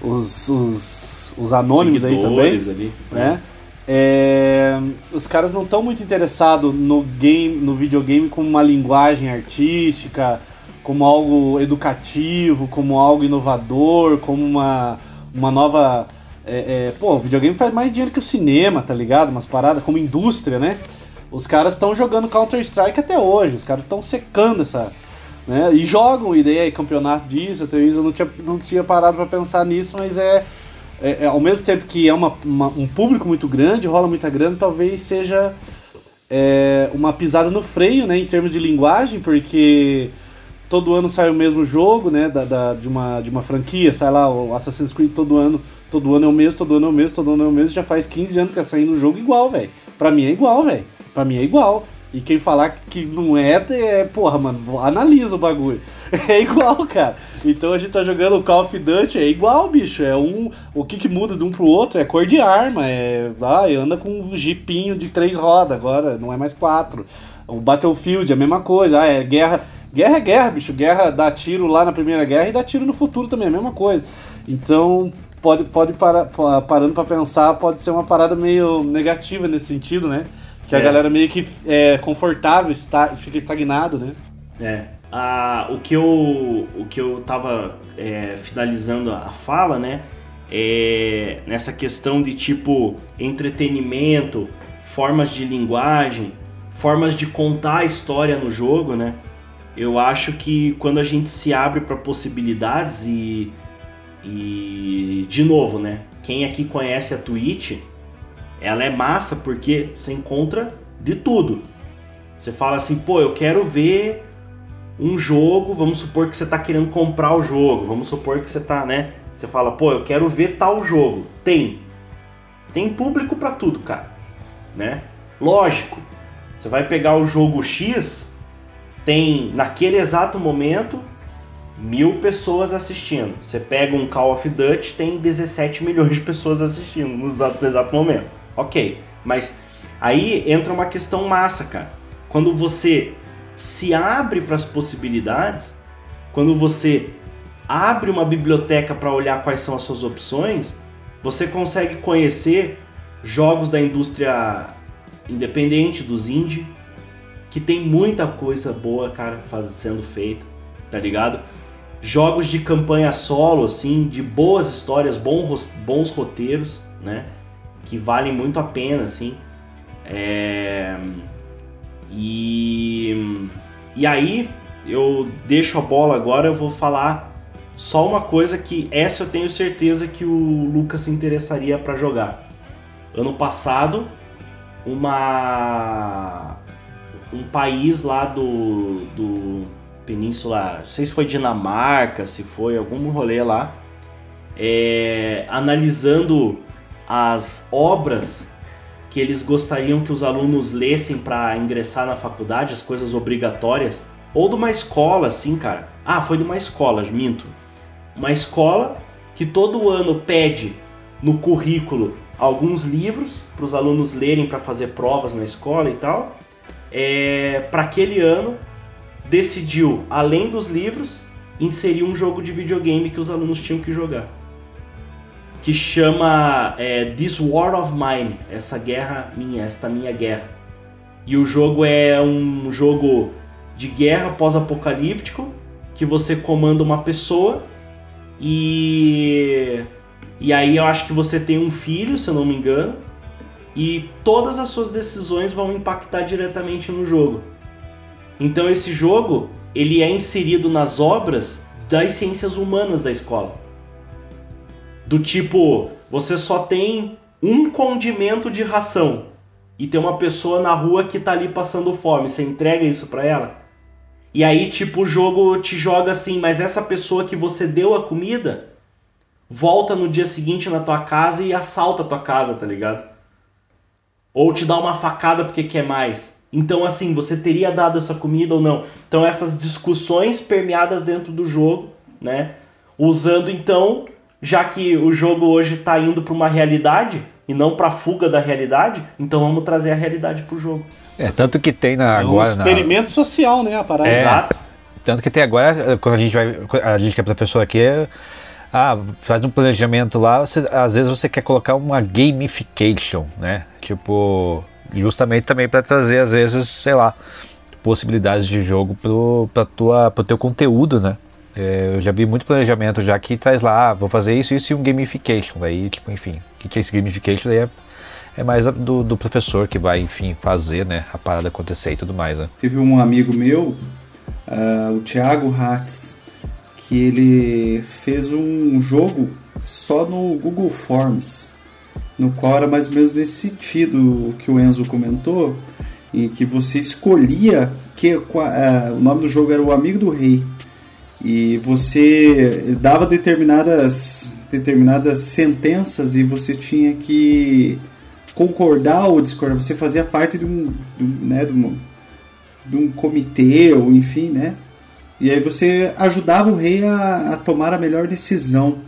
os, os, os anônimos aí também. Ali, né? É, os caras não estão muito interessados no game, no videogame como uma linguagem artística, como algo educativo, como algo inovador, como uma, uma nova é, é, pô, o videogame faz mais dinheiro que o cinema, tá ligado? Umas paradas como indústria, né? Os caras estão jogando Counter-Strike até hoje, os caras estão secando essa. Né? E jogam, e daí campeonato disso, até isso, eu não tinha, não tinha parado para pensar nisso, mas é, é, é, Ao mesmo tempo que é uma, uma, um público muito grande, rola muita grana, talvez seja é, uma pisada no freio, né? Em termos de linguagem, porque todo ano sai o mesmo jogo, né? Da, da, de, uma, de uma franquia, sai lá o Assassin's Creed todo ano Todo ano é o mesmo, todo ano é o mesmo, todo ano é o mesmo. Já faz 15 anos que tá saindo um jogo igual, velho. Pra mim é igual, velho. Pra mim é igual. E quem falar que não é, é, porra, mano, analisa o bagulho. É igual, cara. Então a gente tá jogando o Call of Duty, é igual, bicho. É um. O que, que muda de um pro outro é cor de arma. É. Ah, anda com um jipinho de três rodas, agora não é mais quatro. O Battlefield, a mesma coisa. Ah, é guerra. Guerra é guerra, bicho. Guerra dá tiro lá na primeira guerra e dá tiro no futuro também, é a mesma coisa. Então, pode, pode para, parando para pensar, pode ser uma parada meio negativa nesse sentido, né? Que é. a galera meio que é confortável, está, fica estagnado, né? É. Ah, o que eu o que eu tava é, finalizando a fala, né? É nessa questão de tipo entretenimento, formas de linguagem, formas de contar a história no jogo, né? Eu acho que quando a gente se abre para possibilidades e e de novo, né? Quem aqui conhece a Twitch, ela é massa porque você encontra de tudo. Você fala assim, pô, eu quero ver um jogo, vamos supor que você está querendo comprar o jogo, vamos supor que você está, né? Você fala, pô, eu quero ver tal jogo. Tem. Tem público para tudo, cara. Né? Lógico. Você vai pegar o jogo X, tem naquele exato momento mil pessoas assistindo. Você pega um Call of Duty, tem 17 milhões de pessoas assistindo no exato, no exato momento. Ok, mas aí entra uma questão massa, cara. Quando você se abre para as possibilidades, quando você abre uma biblioteca para olhar quais são as suas opções, você consegue conhecer jogos da indústria independente, dos indie, que tem muita coisa boa, cara, faz, sendo feita, tá ligado? Jogos de campanha solo, assim, de boas histórias, bons, bons roteiros, né? Que valem muito a pena, assim. É... E, e aí, eu deixo a bola agora, eu vou falar só uma coisa que essa eu tenho certeza que o Lucas se interessaria para jogar. Ano passado, uma um país lá do, do Península, não sei se foi Dinamarca, se foi algum rolê lá, é, analisando as obras que eles gostariam que os alunos lessem para ingressar na faculdade, as coisas obrigatórias, ou de uma escola, assim, cara. Ah, foi de uma escola, minto. Uma escola que todo ano pede no currículo alguns livros para os alunos lerem para fazer provas na escola e tal. É, para aquele ano, decidiu, além dos livros, inserir um jogo de videogame que os alunos tinham que jogar que chama é, This War of Mine, essa guerra minha, esta minha guerra. E o jogo é um jogo de guerra pós-apocalíptico que você comanda uma pessoa e e aí eu acho que você tem um filho, se eu não me engano, e todas as suas decisões vão impactar diretamente no jogo. Então esse jogo, ele é inserido nas obras das ciências humanas da escola. Do tipo, você só tem um condimento de ração e tem uma pessoa na rua que tá ali passando fome, você entrega isso para ela? E aí, tipo, o jogo te joga assim, mas essa pessoa que você deu a comida volta no dia seguinte na tua casa e assalta a tua casa, tá ligado? Ou te dá uma facada porque quer mais. Então, assim, você teria dado essa comida ou não? Então, essas discussões permeadas dentro do jogo, né? Usando então já que o jogo hoje está indo para uma realidade e não para fuga da realidade, então vamos trazer a realidade para o jogo. É, tanto que tem na, é um agora. experimento na... social, né? A parada. É, Exato. Tanto que tem agora, quando a gente vai. A gente que é professor aqui, ah, faz um planejamento lá, você, às vezes você quer colocar uma gamification, né? Tipo, justamente também para trazer, às vezes, sei lá, possibilidades de jogo para tua, pro teu conteúdo, né? É, eu já vi muito planejamento já que traz lá, ah, vou fazer isso, isso e um gamification. Daí, tipo, enfim, o que é esse gamification? Daí é, é mais do, do, professor que vai, enfim, fazer né, a parada acontecer e tudo mais. Né? Teve um amigo meu, uh, o Thiago Hatz, que ele fez um jogo só no Google Forms, no qual era mais ou menos nesse sentido que o Enzo comentou, em que você escolhia que uh, o nome do jogo era o Amigo do Rei e você dava determinadas determinadas sentenças e você tinha que concordar ou discordar. Você fazia parte de um, de um, né, de um, de um comitê ou enfim, né? E aí você ajudava o rei a, a tomar a melhor decisão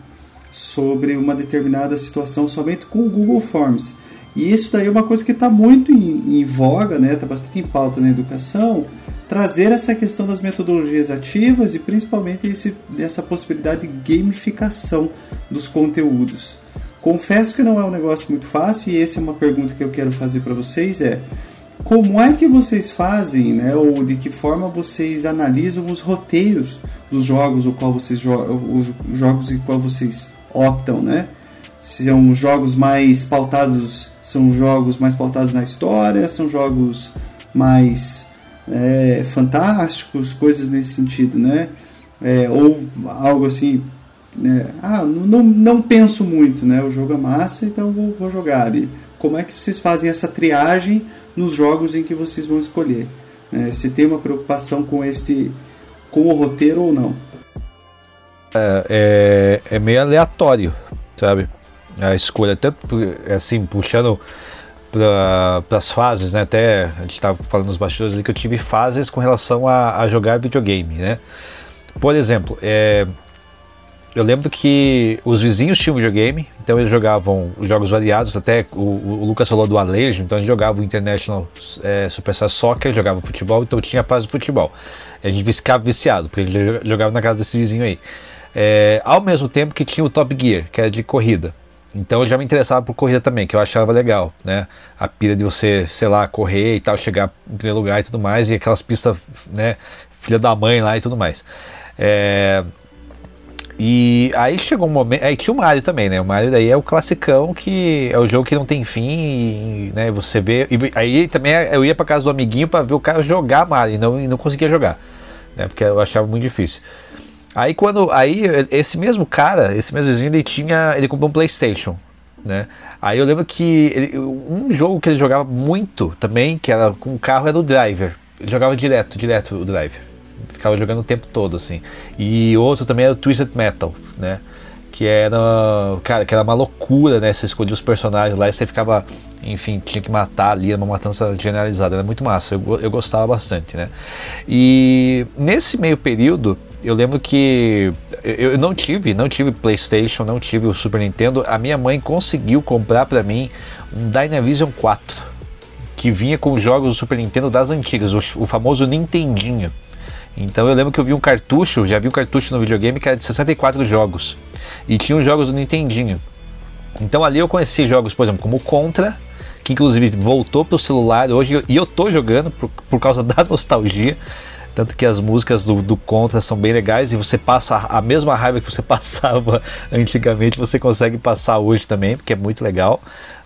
sobre uma determinada situação somente com o Google Forms. E isso daí é uma coisa que está muito em, em voga, né? Está bastante em pauta na educação trazer essa questão das metodologias ativas e principalmente esse, essa possibilidade de gamificação dos conteúdos. Confesso que não é um negócio muito fácil e essa é uma pergunta que eu quero fazer para vocês é como é que vocês fazem, né, ou de que forma vocês analisam os roteiros dos jogos o qual vocês os jogos em qual vocês optam, né? São jogos mais pautados, são jogos mais pautados na história, são jogos mais é, fantásticos, coisas nesse sentido, né? É, ou algo assim, né? ah, não, não penso muito, né? O jogo é massa, então vou, vou jogar. E como é que vocês fazem essa triagem nos jogos em que vocês vão escolher? Né? Se tem uma preocupação com este com o roteiro ou não? É, é, é meio aleatório, sabe? A escolha, tanto assim, puxando para as fases, né? Até a gente estava falando nos bastidores ali que eu tive fases com relação a, a jogar videogame, né? Por exemplo, é, eu lembro que os vizinhos tinham videogame, então eles jogavam os jogos variados, até o, o Lucas falou do Alejo, então eles jogavam o International é, Superstar Soccer, jogavam futebol, então tinha a fase de futebol. A gente ficava viciado, porque ele jogava na casa desse vizinho aí. É, ao mesmo tempo que tinha o Top Gear, que era de corrida. Então eu já me interessava por corrida também, que eu achava legal, né? A pira de você, sei lá, correr e tal, chegar em primeiro lugar e tudo mais, e aquelas pistas, né, filha da mãe lá e tudo mais. É... E aí chegou um momento. Aí tinha o Mario também, né? O Mario daí é o classicão que é o jogo que não tem fim, né? Você vê. E aí também eu ia pra casa do amiguinho para ver o cara jogar Mario e não, e não conseguia jogar, né? Porque eu achava muito difícil. Aí quando. Aí esse mesmo cara, esse mesmo vizinho, ele tinha. Ele comprou um Playstation. Né? Aí eu lembro que ele, um jogo que ele jogava muito também, que era com o carro, era o Driver. Ele jogava direto, direto o Driver. Ficava jogando o tempo todo, assim. E outro também era o Twisted Metal, né? Que era. Cara, que era uma loucura, né? Você escolhia os personagens lá e você ficava. Enfim, tinha que matar ali, era uma matança generalizada. Era muito massa, eu, eu gostava bastante, né? E nesse meio período, eu lembro que eu não tive, não tive PlayStation, não tive o Super Nintendo. A minha mãe conseguiu comprar para mim um Dynavision 4 que vinha com os jogos do Super Nintendo das antigas, o, o, famoso Nintendinho. Então eu lembro que eu vi um cartucho, já vi um cartucho no videogame que era de 64 jogos e tinha os jogos do Nintendinho. Então ali eu conheci jogos, por exemplo, como Contra, que inclusive voltou pro celular hoje e eu tô jogando por, por causa da nostalgia. Tanto que as músicas do, do Contra são bem legais e você passa a mesma raiva que você passava antigamente, você consegue passar hoje também, porque é muito legal,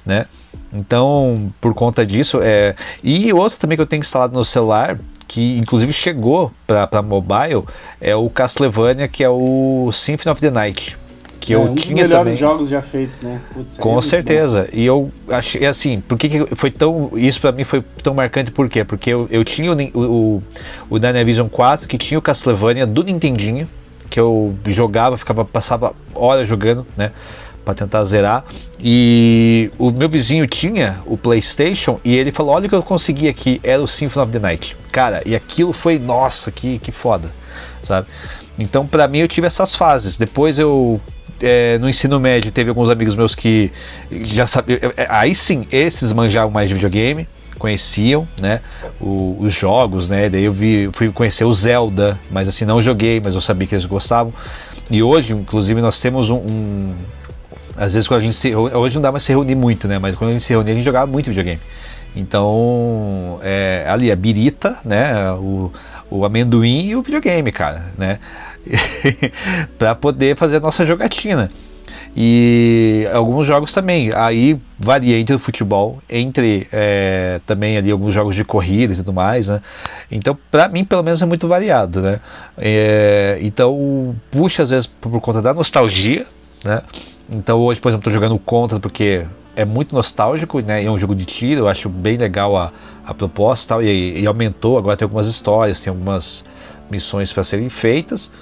né? Então, por conta disso, é. E outro também que eu tenho instalado no celular, que inclusive chegou para mobile, é o Castlevania, que é o Symphony of the Night que é, eu um tinha dos melhores também. jogos já feitos, né? Putz, Com é certeza. Bom. E eu achei assim, por que, que foi tão. Isso para mim foi tão marcante, por quê? Porque eu, eu tinha o, o, o Dynavision 4, que tinha o Castlevania do Nintendinho, que eu jogava, ficava, passava horas jogando, né? Para tentar zerar. E o meu vizinho tinha o PlayStation e ele falou: Olha o que eu consegui aqui, era o Symphony of the Night. Cara, e aquilo foi, nossa, que, que foda, sabe? Então, para mim, eu tive essas fases. Depois eu é, no ensino médio teve alguns amigos meus que já sabiam. É, é, aí sim, esses manjavam mais de videogame, conheciam, né? O, os jogos, né? Daí eu vi, fui conhecer o Zelda, mas assim, não joguei, mas eu sabia que eles gostavam. E hoje, inclusive, nós temos um. um às vezes quando a gente se, hoje não dá mais se reunir muito, né? Mas quando a gente se reunia, a gente jogava muito videogame. Então, é, ali a birita, né? O, o amendoim e o videogame, cara, né? para poder fazer a nossa jogatina. E alguns jogos também. Aí varia entre o futebol, entre é, também ali alguns jogos de corrida e tudo mais, né? Então, para mim, pelo menos, é muito variado, né? É, então, puxa às vezes por conta da nostalgia, né? Então, hoje, por exemplo, estou jogando Contra porque é muito nostálgico, né? É um jogo de tiro, eu acho bem legal a, a proposta e tal, e, e aumentou. Agora tem algumas histórias, tem algumas missões para serem feitas.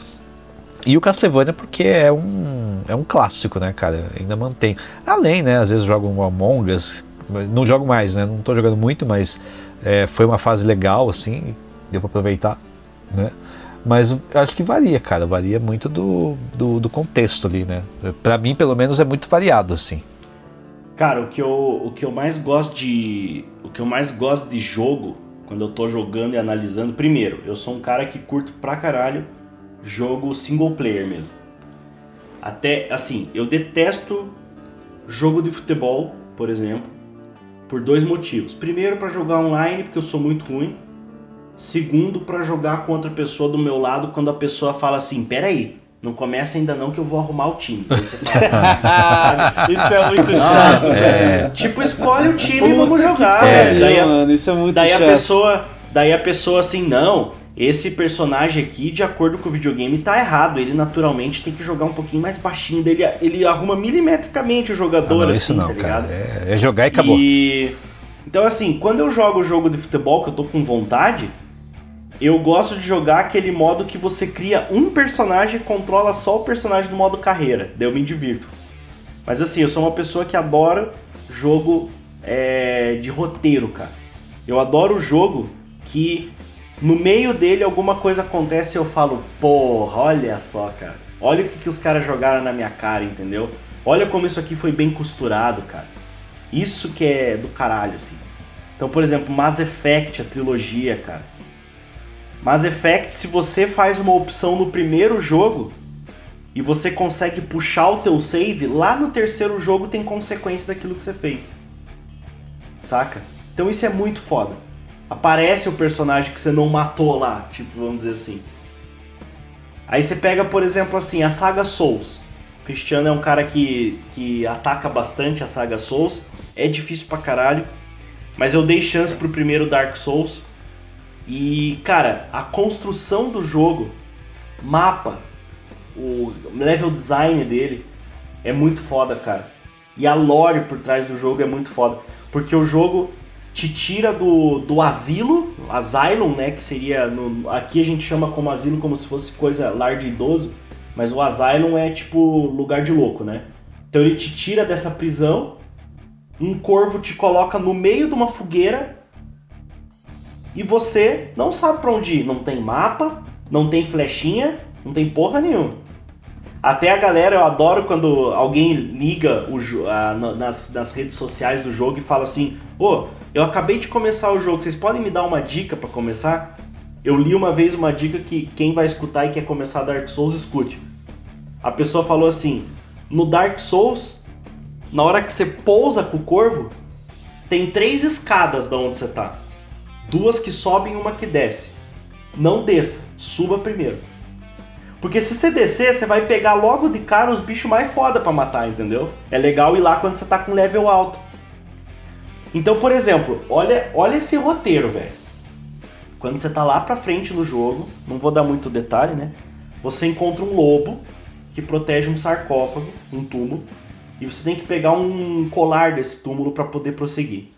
E o Castlevania porque é um, é um clássico, né, cara? Ainda mantém. Além, né, às vezes jogo um Among Us, não jogo mais, né? Não tô jogando muito, mas é, foi uma fase legal, assim, deu pra aproveitar, né? Mas acho que varia, cara, varia muito do, do, do contexto ali, né? Pra mim, pelo menos, é muito variado, assim. Cara, o que, eu, o que eu mais gosto de. O que eu mais gosto de jogo, quando eu tô jogando e analisando, primeiro, eu sou um cara que curto pra caralho jogo single player mesmo. Até assim, eu detesto jogo de futebol, por exemplo, por dois motivos. Primeiro, para jogar online, porque eu sou muito ruim. Segundo, para jogar com outra pessoa do meu lado quando a pessoa fala assim: peraí, não começa ainda não que eu vou arrumar o time. Fala, isso é muito chato. É. Tipo, escolhe o time e vamos jogar. É, daí, mano, isso é muito daí chato. A pessoa, daí a pessoa assim, não, esse personagem aqui, de acordo com o videogame, tá errado. Ele naturalmente tem que jogar um pouquinho mais baixinho dele. Ele arruma milimetricamente o jogador, ah, não, assim, não, tá ligado? É, é, jogar e acabou. E... Então, assim, quando eu jogo o jogo de futebol que eu tô com vontade, eu gosto de jogar aquele modo que você cria um personagem e controla só o personagem no modo carreira. Daí eu me divirto. Mas assim, eu sou uma pessoa que adora jogo é, de roteiro, cara. Eu adoro o jogo que no meio dele alguma coisa acontece e eu falo, porra, olha só, cara. Olha o que, que os caras jogaram na minha cara, entendeu? Olha como isso aqui foi bem costurado, cara. Isso que é do caralho, assim. Então, por exemplo, Mass Effect, a trilogia, cara. Mass Effect, se você faz uma opção no primeiro jogo e você consegue puxar o teu save, lá no terceiro jogo tem consequência daquilo que você fez. Saca? Então isso é muito foda. Aparece o personagem que você não matou lá, tipo, vamos dizer assim. Aí você pega, por exemplo, assim, a saga Souls. O Cristiano é um cara que, que ataca bastante a saga Souls. É difícil pra caralho. Mas eu dei chance pro primeiro Dark Souls. E, cara, a construção do jogo, mapa, o level design dele é muito foda, cara. E a lore por trás do jogo é muito foda. Porque o jogo te tira do, do asilo, asylum, né? Que seria. No, aqui a gente chama como asilo como se fosse coisa lar de idoso. Mas o asylum é tipo lugar de louco, né? Então ele te tira dessa prisão. Um corvo te coloca no meio de uma fogueira. E você não sabe para onde ir. Não tem mapa, não tem flechinha, não tem porra nenhuma. Até a galera, eu adoro quando alguém liga o, a, nas, nas redes sociais do jogo e fala assim: Ô, oh, eu acabei de começar o jogo, vocês podem me dar uma dica para começar? Eu li uma vez uma dica que quem vai escutar e quer começar Dark Souls, escute. A pessoa falou assim: no Dark Souls, na hora que você pousa com o corvo, tem três escadas da onde você tá. Duas que sobem uma que desce. Não desça, suba primeiro. Porque se você descer, você vai pegar logo de cara os bichos mais foda para matar, entendeu? É legal ir lá quando você tá com level alto. Então, por exemplo, olha, olha esse roteiro, velho. Quando você tá lá pra frente no jogo, não vou dar muito detalhe, né? Você encontra um lobo que protege um sarcófago, um túmulo, e você tem que pegar um colar desse túmulo para poder prosseguir.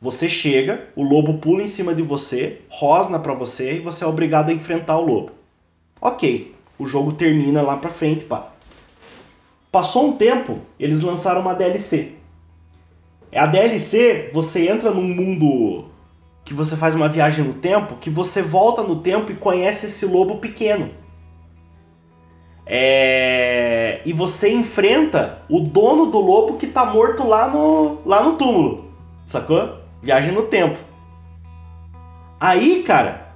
Você chega, o lobo pula em cima de você, rosna para você e você é obrigado a enfrentar o lobo. Ok, o jogo termina lá pra frente, pá. Passou um tempo, eles lançaram uma DLC. É a DLC, você entra num mundo que você faz uma viagem no tempo, que você volta no tempo e conhece esse lobo pequeno. É... E você enfrenta o dono do lobo que tá morto lá no, lá no túmulo. Sacou? Viagem no tempo. Aí, cara,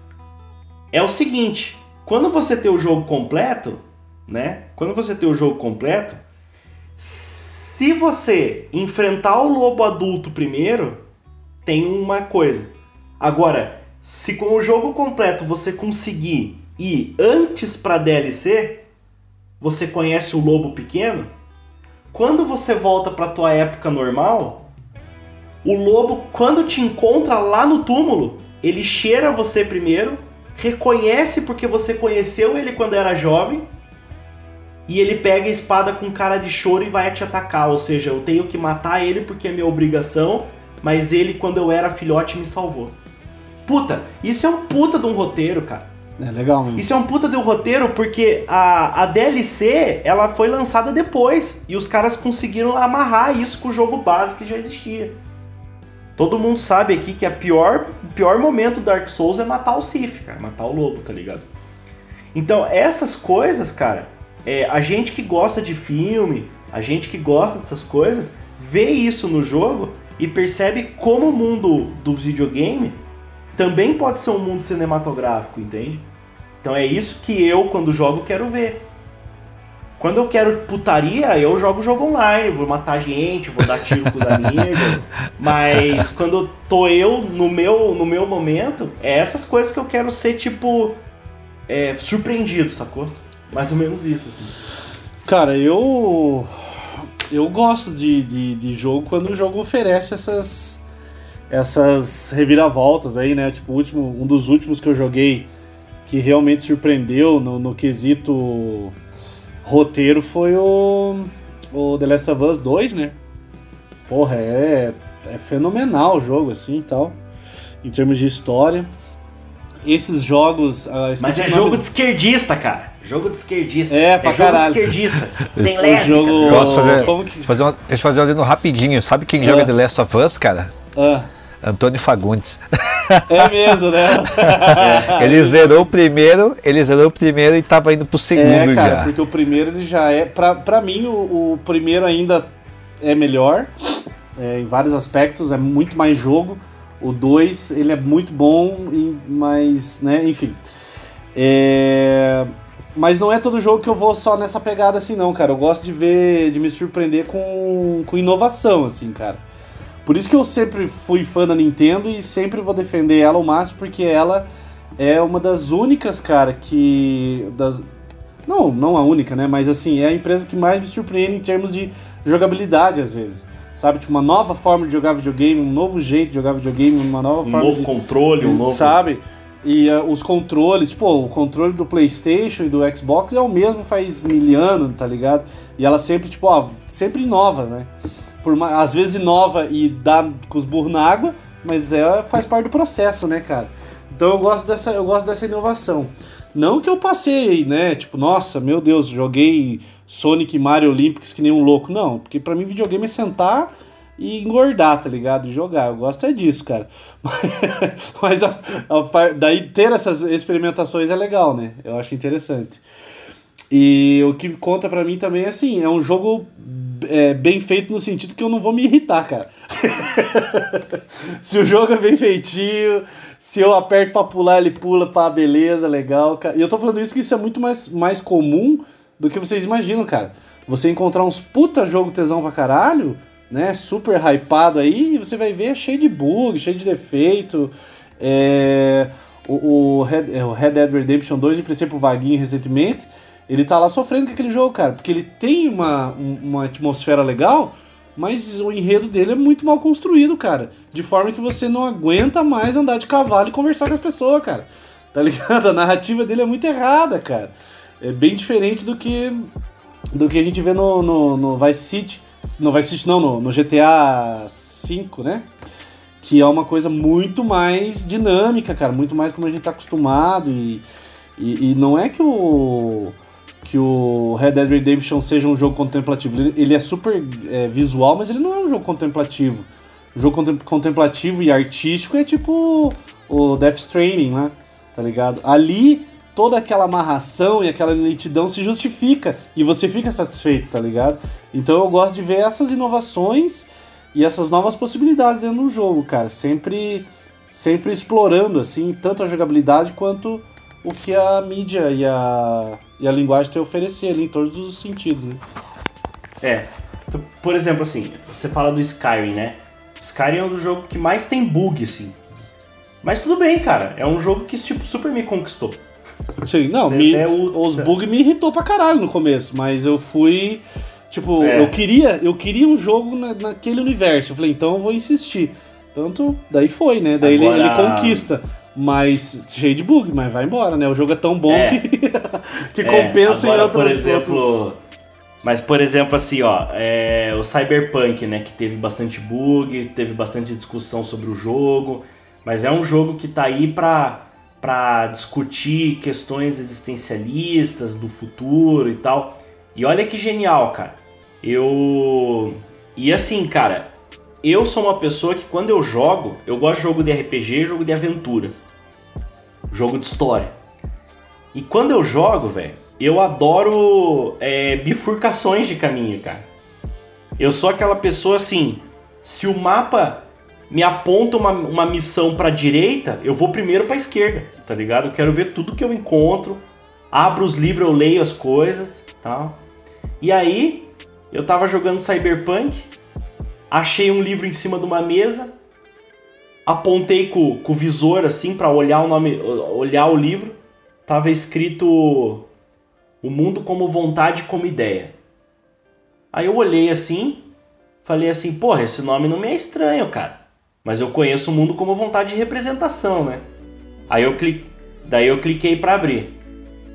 é o seguinte: quando você tem o jogo completo, né? Quando você tem o jogo completo, se você enfrentar o lobo adulto primeiro, tem uma coisa. Agora, se com o jogo completo você conseguir ir antes para DLC, você conhece o lobo pequeno. Quando você volta para tua época normal, o lobo quando te encontra lá no túmulo, ele cheira você primeiro reconhece porque você conheceu ele quando era jovem e ele pega a espada com cara de choro e vai te atacar. Ou seja, eu tenho que matar ele porque é minha obrigação, mas ele, quando eu era filhote, me salvou. Puta, isso é um puta de um roteiro, cara. É legal mesmo. Isso é um puta de um roteiro porque a, a DLC ela foi lançada depois e os caras conseguiram amarrar isso com o jogo base que já existia. Todo mundo sabe aqui que a pior, o pior momento do Dark Souls é matar o Sif, cara, matar o lobo, tá ligado? Então, essas coisas, cara, é, a gente que gosta de filme, a gente que gosta dessas coisas, vê isso no jogo e percebe como o mundo do videogame também pode ser um mundo cinematográfico, entende? Então é isso que eu, quando jogo, quero ver. Quando eu quero putaria, eu jogo jogo online, vou matar gente, vou dar tiro com os amigos. Mas quando tô eu no meu, no meu momento, é essas coisas que eu quero ser, tipo, é, surpreendido, sacou? Mais ou menos isso, assim. Cara, eu. Eu gosto de, de, de jogo quando o jogo oferece essas. Essas reviravoltas aí, né? Tipo, último, um dos últimos que eu joguei que realmente surpreendeu no, no quesito roteiro foi o, o The Last of Us 2, né? Porra, é, é fenomenal o jogo, assim e tal, em termos de história. esses jogos. ah, esqueci Mas é jogo de esquerdista, cara. Jogo de esquerdista. É, pra jogo caralho. de esquerdista. Tem lésbica. jogo- Posso fazer, como que- deixa eu fazer uma, deixa eu fazer uma adendo rapidinho. Sabe quem Ah. joga The Last of Us, cara? Ah, Antônio Fagundes. é mesmo, né? ele zerou o primeiro, ele zerou o primeiro e tava indo pro segundo É, cara, já. porque o primeiro ele já é. Pra, pra mim, o, o primeiro ainda é melhor. é, em vários aspectos, é muito mais jogo. O 2, ele é muito bom, mas, né, enfim. É, Mas não é todo jogo que eu vou só nessa pegada assim, não, cara. Eu gosto de ver, de me surpreender com, com inovação, assim, cara. Por isso que eu sempre fui fã da Nintendo e sempre vou defender ela ao máximo, porque ela é uma das únicas, cara, que. Das... Não, não a única, né? Mas assim, é a empresa que mais me surpreende em termos de jogabilidade, às vezes. Sabe? Tipo, uma nova forma de jogar videogame, um novo jeito de jogar videogame, uma nova Um forma novo de. controle, um novo. Sabe? E ah, os controles, tipo, o controle do PlayStation e do Xbox é o mesmo faz mil anos, tá ligado? E ela sempre, tipo, ó, sempre inova, né? Por ma- às vezes inova e dá com os burros na água, mas é, faz parte do processo, né, cara? Então eu gosto dessa, eu gosto dessa inovação. Não que eu passei, né? Tipo, nossa, meu Deus, joguei Sonic e Mario Olympics que nem um louco. Não, porque pra mim videogame é sentar e engordar, tá ligado? E jogar. Eu gosto é disso, cara. Mas a- a daí ter essas experimentações é legal, né? Eu acho interessante. E o que conta pra mim também é assim, é um jogo é, bem feito no sentido que eu não vou me irritar, cara. se o jogo é bem feitinho, se eu aperto pra pular, ele pula, pá, beleza, legal, cara. E eu tô falando isso que isso é muito mais, mais comum do que vocês imaginam, cara. Você encontrar uns puta jogo tesão pra caralho, né? Super hypado aí, e você vai ver cheio de bug, cheio de defeito. É, o, o, Red, é, o Red Dead Redemption 2, em princípio, vaguinho recentemente, ele tá lá sofrendo com aquele jogo, cara, porque ele tem uma, um- uma atmosfera legal, mas o enredo dele é muito mal construído, cara. De forma que você não aguenta mais andar de cavalo e conversar com as pessoas, cara. Tá ligado? A narrativa dele é muito errada, cara. É bem diferente do que do que a gente vê no, no, no Vice City. No Vice City não, no, no GTA V, né? Que é uma coisa muito mais dinâmica, cara. Muito mais como a gente tá acostumado. E, e, e não é que o que o Red Dead Redemption seja um jogo contemplativo. Ele, é super é, visual, mas ele não é um jogo contemplativo. O jogo contem- contemplativo e artístico é tipo o Death Stranding, né? Tá ligado? Ali toda aquela amarração e aquela nitidão se justifica e você fica satisfeito, tá ligado? Então eu gosto de ver essas inovações e essas novas possibilidades dentro do jogo, cara. Sempre, sempre explorando, assim, tanto a jogabilidade quanto o que a mídia e a, e a linguagem tem a oferecer ali em todos os sentidos, né? É. Então, Por exemplo, assim, você fala do Skyrim, né? Skyrim é um dos jogos que mais tem bug, assim. Mas tudo bem, cara. É um jogo que, tipo, super me conquistou. Sim, não, me, o- os bugs me irritou pra caralho no começo, mas eu fui. Tipo, É. eu queria eu queria um jogo na- naquele universo. Eu falei, então eu vou insistir. Tanto, daí foi, né? Daí ele, Agora- ele conquista. Mas cheio de bug, mas vai embora, né? O jogo é tão bom É. que, que É, compensa agora, em outros, por exemplo, outros- Mas, por exemplo, assim, ó, é, o Cyberpunk, né, que teve bastante bug, teve bastante discussão sobre o jogo, mas é um jogo que tá aí pra, pra discutir questões existencialistas do futuro e tal. E olha que genial, cara. Eu. E assim, cara, eu sou uma pessoa que quando eu jogo, eu gosto de jogo de RPG jogo de aventura. Jogo de história. E quando eu jogo, velho, eu adoro é, bifurcações de caminho, cara. Eu sou aquela pessoa assim, se o mapa me aponta uma, uma missão pra direita, eu vou primeiro pra esquerda, tá ligado? Eu quero ver tudo que eu encontro, abro os livros, eu leio as coisas, tal. E aí, eu tava jogando Cyberpunk, achei um livro em cima de uma mesa, apontei com, com o visor assim pra olhar o nome, olhar o livro, tava escrito o mundo como vontade como ideia. Aí eu olhei assim, falei assim, porra, esse nome não me é estranho, cara. Mas eu conheço o mundo como vontade de representação, né? Aí eu cliquei, daí eu cliquei para abrir.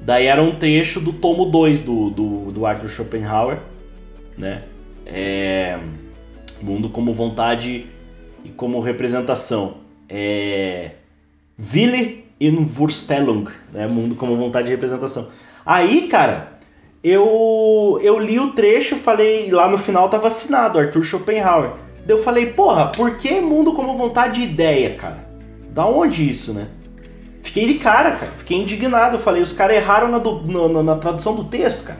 Daí era um trecho do tomo 2 do, do, do Arthur Schopenhauer, né? É, mundo como vontade e como representação. É, Wille Invorstellung, né? Mundo como vontade de representação. Aí, cara, eu eu li o trecho, falei, lá no final tava assinado, Arthur Schopenhauer. Daí eu falei, porra, por que mundo como vontade de ideia, cara? Da onde isso, né? Fiquei de cara, cara. Fiquei indignado. Eu falei, os caras erraram na, do, na, na tradução do texto, cara.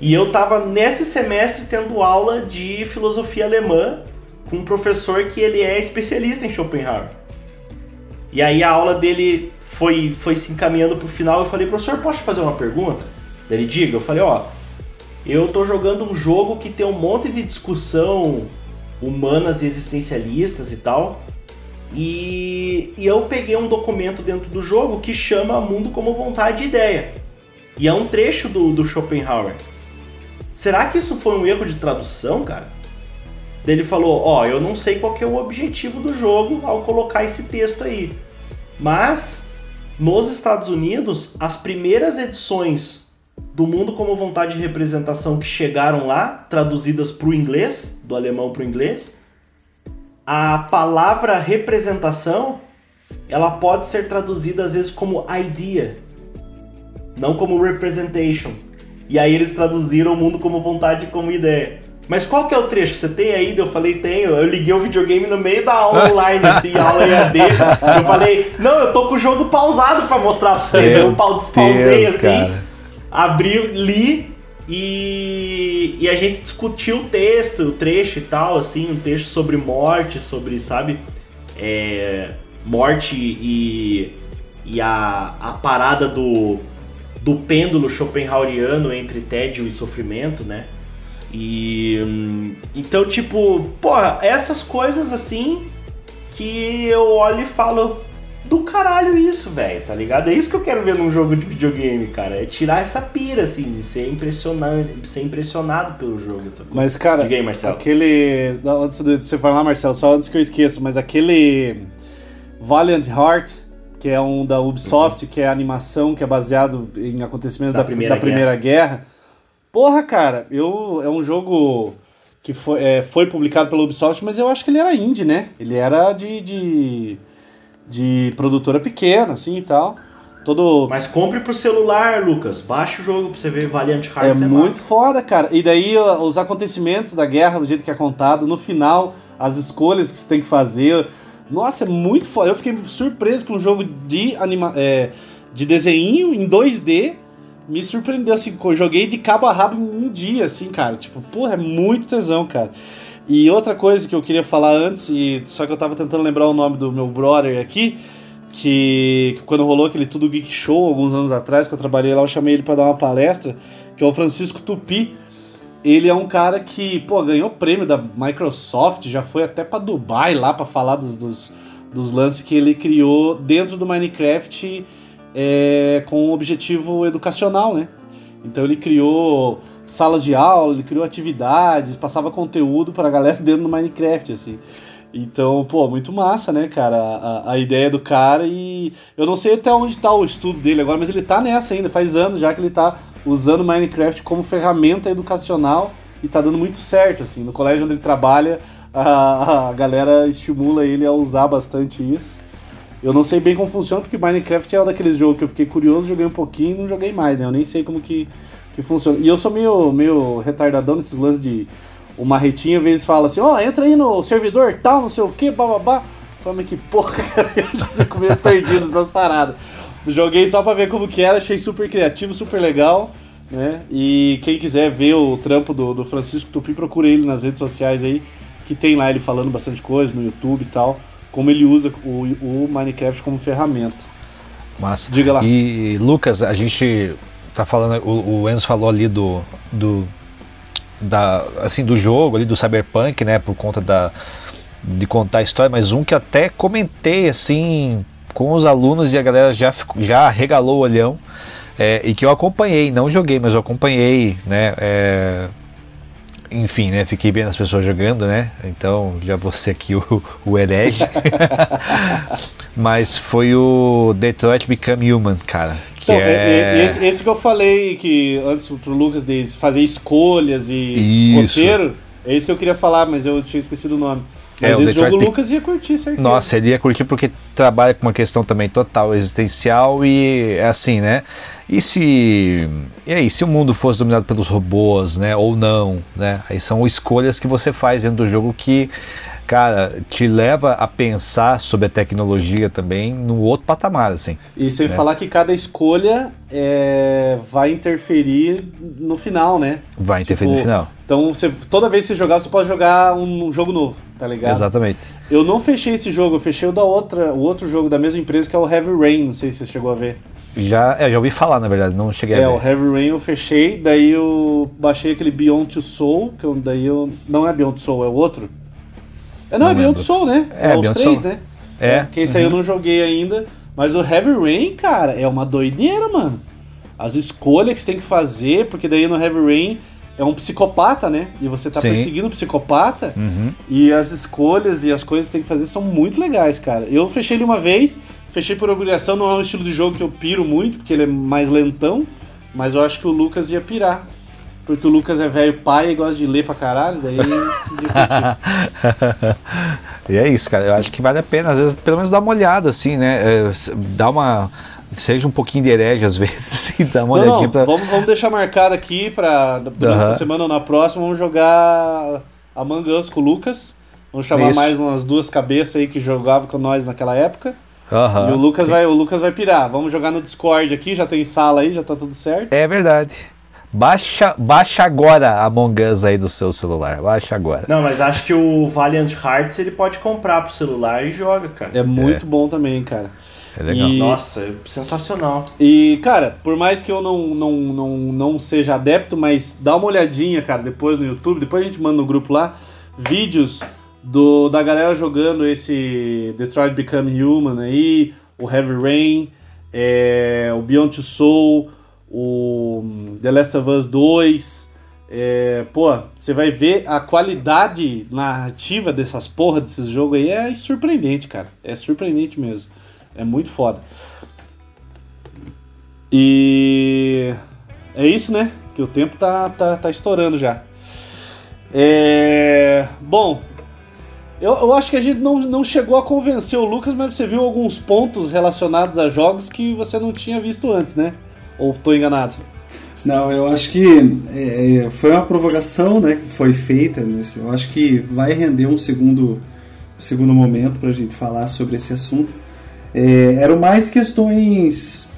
E eu tava nesse semestre tendo aula de filosofia alemã com um professor que ele é especialista em Schopenhauer. E aí a aula dele foi, foi se encaminhando pro final. Eu falei, professor, posso te fazer uma pergunta? Ele diga, eu falei, ó, eu tô jogando um jogo que tem um monte de discussão humanas e existencialistas e tal. E, e eu peguei um documento dentro do jogo que chama Mundo como Vontade e Ideia. E é um trecho do, do Schopenhauer. Será que isso foi um erro de tradução, cara? Ele falou: Ó, oh, eu não sei qual é o objetivo do jogo ao colocar esse texto aí. Mas nos Estados Unidos, as primeiras edições do Mundo como Vontade de Representação que chegaram lá, traduzidas para o inglês, do alemão para o inglês, a palavra representação ela pode ser traduzida às vezes como idea, não como representation. E aí eles traduziram o mundo como vontade como ideia. Mas qual que é o trecho? Você tem aí? Eu falei, tenho. Eu liguei o videogame no meio da aula online, assim, aula EAD. Eu falei, não, eu tô com o jogo pausado pra mostrar pra você. Meu eu despausei assim, cara. abri, li e, e a gente discutiu o texto, o trecho e tal, assim, um texto sobre morte, sobre, sabe, é, morte e, e a, a parada do, do pêndulo schopenhaueriano entre tédio e sofrimento, né? E hum, então, tipo, porra, essas coisas assim que eu olho e falo, do caralho isso, velho, tá ligado? É isso que eu quero ver num jogo de videogame, cara. É tirar essa pira, assim, de ser impressionante, ser impressionado pelo jogo. Sabe? Mas, cara, aí, aquele. Antes de você falar, Marcelo, só antes que eu esqueça, mas aquele Valiant Heart, que é um da Ubisoft, uhum. que é animação, que é baseado em acontecimentos da, da, primeira, da primeira, Guerra. Guerra. Porra, cara, eu, é um jogo que foi, é, foi publicado pela Ubisoft, mas eu acho que ele era indie, né? Ele era de, de de produtora pequena, assim e tal. Todo... Mas compre pro celular, Lucas. Baixa o jogo pra você ver Valiant Hearts. É, é muito massa. foda, cara. E daí os acontecimentos da guerra, do jeito que é contado, no final, as escolhas que você tem que fazer. Nossa, é muito foda. Eu fiquei surpreso com um jogo de, anima... É, de desenho em 2D. Me surpreendeu, assim, eu joguei de cabo a rabo em um dia, assim, cara. Tipo, porra, é muito tesão, cara. E outra coisa que eu queria falar antes, e só que eu tava tentando lembrar o nome do meu brother aqui, que, que quando rolou aquele Tudo Geek Show alguns anos atrás, que eu trabalhei lá, eu chamei ele para dar uma palestra, que é o Francisco Tupi. Ele é um cara que, pô, ganhou prêmio da Microsoft, já foi até para Dubai lá para falar dos, dos, dos, lances que ele criou dentro do Minecraft é, com um objetivo educacional, né? Então ele criou salas de aula, ele criou atividades, passava conteúdo para a galera dentro do Minecraft, assim. Então, pô, muito massa, né, cara, a, a, ideia do cara e eu não sei até onde tá o estudo dele agora, mas ele tá nessa ainda, faz anos já que ele tá usando Minecraft como ferramenta educacional e tá dando muito certo, assim, no colégio onde ele trabalha, a, a galera estimula ele a usar bastante isso. Eu não sei bem como funciona, porque Minecraft é um daqueles jogos que eu fiquei curioso, joguei um pouquinho e não joguei mais, né, eu nem sei como que que funciona. E eu sou meio, meio retardadão nesses lances de o Marretinho às vezes fala assim, ó, oh, entra aí no servidor tal, não sei o que, bababá. Falei, que porra, cara, eu já fico meio perdido nessas paradas. Joguei só pra ver como que era, achei super criativo, super legal, né? E quem quiser ver o trampo do, do Francisco Tupi, procure ele nas redes sociais aí, que tem lá ele falando bastante coisa no YouTube e tal, como ele usa o, o Minecraft como ferramenta. Massa. Diga lá. E Lucas, a gente tá falando, o, o Enzo falou ali do, do da assim do jogo ali do Cyberpunk, né, por conta da de contar a história, mas um que até comentei assim com os alunos e a galera já já regalou o olhão é, e que eu acompanhei, não joguei, mas eu acompanhei, né, é, enfim, né, fiquei vendo as pessoas jogando, né, então já ser aqui o, o herege, mas foi o Detroit Become Human, cara, então, é... esse, esse, que eu falei que antes pro Lucas de fazer escolhas e isso. roteiro, é isso que eu queria falar, mas eu tinha esquecido o nome. Mas É, esse jogo o Lucas ia curtir, certeza. Nossa, ele ia curtir porque trabalha com uma questão também total existencial e é assim, né? E se. E aí, se o mundo fosse dominado pelos robôs, né? Ou não, né? Aí são escolhas que você faz dentro do jogo que, cara, te leva a pensar sobre a tecnologia também no outro patamar, assim. E sem É. falar que cada escolha é, vai interferir no final, né? Vai interferir no Tipo, final. Então, você, toda vez que você jogar, você pode jogar um jogo novo, tá ligado? Exatamente. Eu não fechei esse jogo, eu fechei o da outra, o outro jogo da mesma empresa que é o Heavy Rain, não sei se você chegou a ver. Já, é, já ouvi falar, na verdade, não cheguei É, a o ver. Heavy Rain eu fechei, daí eu baixei aquele Beyond Two Soul, que eu, daí eu. Não é Beyond Soul, é o outro? É, não, Não é Beyond. Soul, né? É, os Beyond três, Soul. né? É. Que esse aí eu não joguei ainda. Mas o Heavy Rain, cara, é uma doideira, mano. As escolhas que você tem que fazer, porque daí no Heavy Rain é um psicopata, né? E você tá Sim. perseguindo o psicopata. Uhum. E as escolhas e as coisas que tem que fazer são muito legais, cara. Eu fechei ele uma vez, fechei por obrigação, não é um estilo de jogo que eu piro muito, porque ele é mais lentão, mas eu acho que o Lucas ia pirar. Porque o Lucas é velho pai e gosta de ler pra caralho, daí e é isso, cara. Eu acho que vale a pena, às vezes, pelo menos dar uma olhada, assim, né? É, dar uma. Seja um pouquinho de herege às vezes, assim, dar uma Não, olhadinha não, pra. vamos, vamos deixar marcado aqui pra durante essa semana ou na próxima, vamos jogar Among Us com o Lucas. Vamos chamar Isso. mais umas duas cabeças aí que jogavam com nós naquela época. Aham. E o Lucas, vai, o Lucas vai pirar. Vamos jogar no Discord aqui, já tem sala aí, já tá tudo certo. É verdade. Baixa, baixa agora a Among Us aí do seu celular. Baixa agora. Não, mas acho que o Valiant Hearts ele pode comprar pro celular e joga, cara. É muito bom também, cara. É legal. E- Nossa, é sensacional. E, cara, por mais que eu não, não, não, não seja adepto, mas dá uma olhadinha, cara, depois no YouTube, depois a gente manda no grupo lá, vídeos do, da galera jogando esse Detroit Become Human aí, o Heavy Rain, é, o Beyond Two Soul, o The Last of Us 2. É, pô, você vai ver a qualidade narrativa dessas porra desses jogos aí é surpreendente, cara. É surpreendente mesmo. É muito foda. E é isso, né? Que o tempo tá, tá, tá estourando já. É... Bom, eu, eu acho que a gente não, não chegou a convencer o Lucas, mas você viu alguns pontos relacionados a jogos que você não tinha visto antes, né? Ou tô enganado? Não, eu acho que é, é, foi uma provocação né, que foi feita. né, assim, eu acho que vai render um segundo, um segundo momento para a gente falar sobre esse assunto. É, eram mais questões.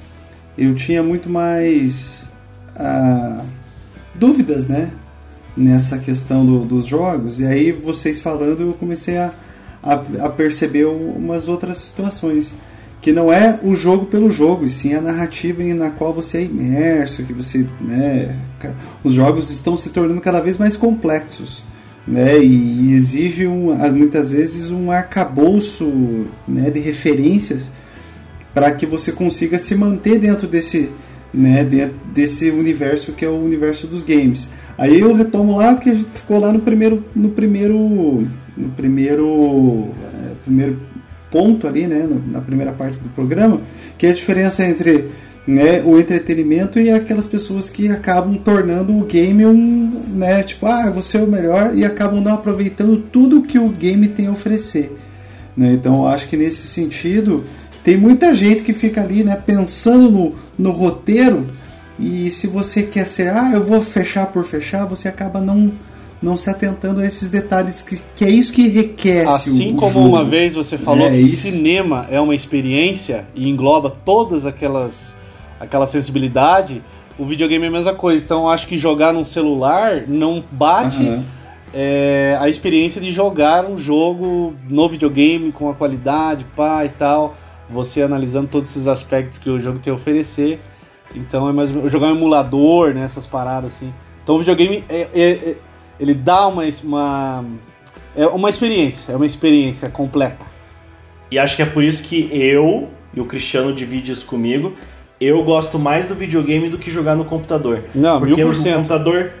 Eu tinha muito mais ah, dúvidas né, nessa questão do- dos jogos. E aí, vocês falando, eu comecei a, a, a perceber umas outras situações que não é o jogo pelo jogo, e sim a narrativa na qual você é imerso, que você, né, os jogos estão se tornando cada vez mais complexos, né, e exige um, muitas vezes um arcabouço, né, de referências para que você consiga se manter dentro desse, né, dentro desse universo que é o universo dos games. Aí eu retomo lá que ficou lá no primeiro, no primeiro, no primeiro, eh, primeiro ponto ali, né, na primeira parte do programa, que é a diferença entre né, o entretenimento e aquelas pessoas que acabam tornando o game um, né, tipo, ah, você é o melhor e acabam não aproveitando tudo que o game tem a oferecer. Né? Então, acho que nesse sentido, tem muita gente que fica ali, né, pensando no, no roteiro e se você quer ser, ah, eu vou fechar por fechar, você acaba não não se atentando a esses detalhes que, que é isso que enriquece Assim o, o como jogo. uma vez você falou É que isso. cinema é uma experiência e engloba todas aquelas aquela sensibilidade, o videogame é a mesma coisa. Então eu acho que jogar num celular não bate Aham. é, a experiência de jogar um jogo no videogame com a qualidade, pá e tal. Você analisando todos esses aspectos que o jogo tem a oferecer. Então é mais jogar um emulador, né, essas paradas assim. Então o videogame é- é- é- ele dá uma, uma é uma experiência, é uma experiência completa. E acho que é por isso que eu, e o Cristiano divide isso comigo, eu gosto mais do videogame do que jogar no computador. Não, mil Porque por o cento. computador.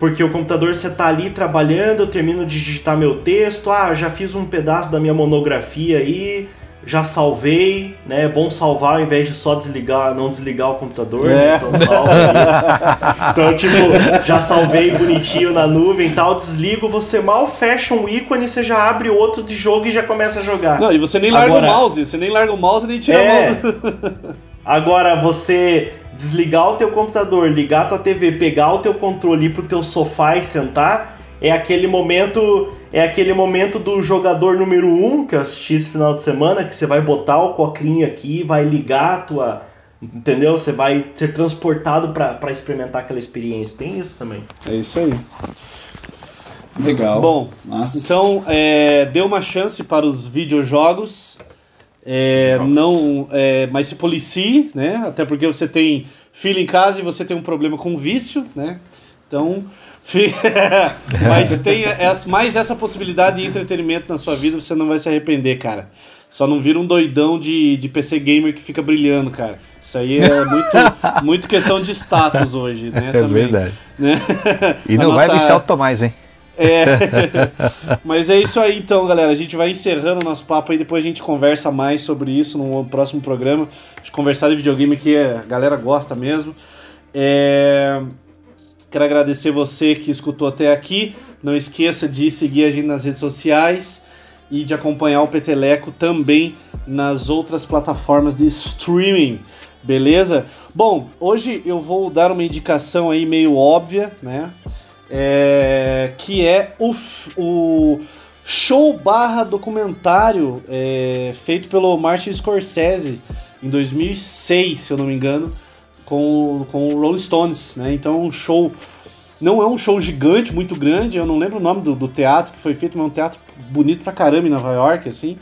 Porque o computador você tá ali trabalhando, eu termino de digitar meu texto, ah, já fiz um pedaço da minha monografia aí, já salvei, né? É bom salvar ao invés de só desligar, não desligar o computador. É. Então, salva então, tipo, já salvei bonitinho na nuvem e tal, desligo, você mal fecha um ícone, você já abre outro de jogo e já começa a jogar. Não, e você nem larga Agora- o mouse, você nem larga o mouse nem tira É. a mouse. Agora, você desligar o teu computador, ligar a tua TV, pegar o teu controle, ir pro teu sofá e sentar, é aquele momento, é aquele momento do jogador número um que eu assisti esse final de semana, que você vai botar o coclinho aqui, vai ligar a tua, entendeu? Você vai ser transportado pra pra experimentar aquela experiência. Tem isso também. É isso aí. Legal. Bom, Nossa. Então, é, dê uma chance para os videojogos. É, Jogos. não, é, mas se policie, né? Até porque você tem filho em casa e você tem um problema com vício, né? Então, mas tem essa, mais essa possibilidade de entretenimento na sua vida, você não vai se arrepender, cara. Só não vira um doidão de, de PC gamer que fica brilhando, cara. Isso aí é muito, muito questão de status hoje, né? É também, verdade. né? E não vai nossa- viciar o Tomás, hein? É. Mas é isso aí então, galera. A gente vai encerrando o nosso papo aí, depois a gente conversa mais sobre isso no próximo programa. De conversar de videogame que a galera gosta mesmo. É... Quero agradecer você que escutou até aqui. Não esqueça de seguir a gente nas redes sociais e de acompanhar o Peteleco também nas outras plataformas de streaming. Beleza? Bom, hoje eu vou dar uma indicação aí meio óbvia, né? é, que é o, o show barra documentário é, feito pelo Martin Scorsese em 2006, se eu não me engano, com, com o Rolling Stones, né? Então um show não é um show gigante, muito grande, eu não lembro o nome do, do teatro que foi feito, mas é um teatro bonito pra caramba em Nova York, assim.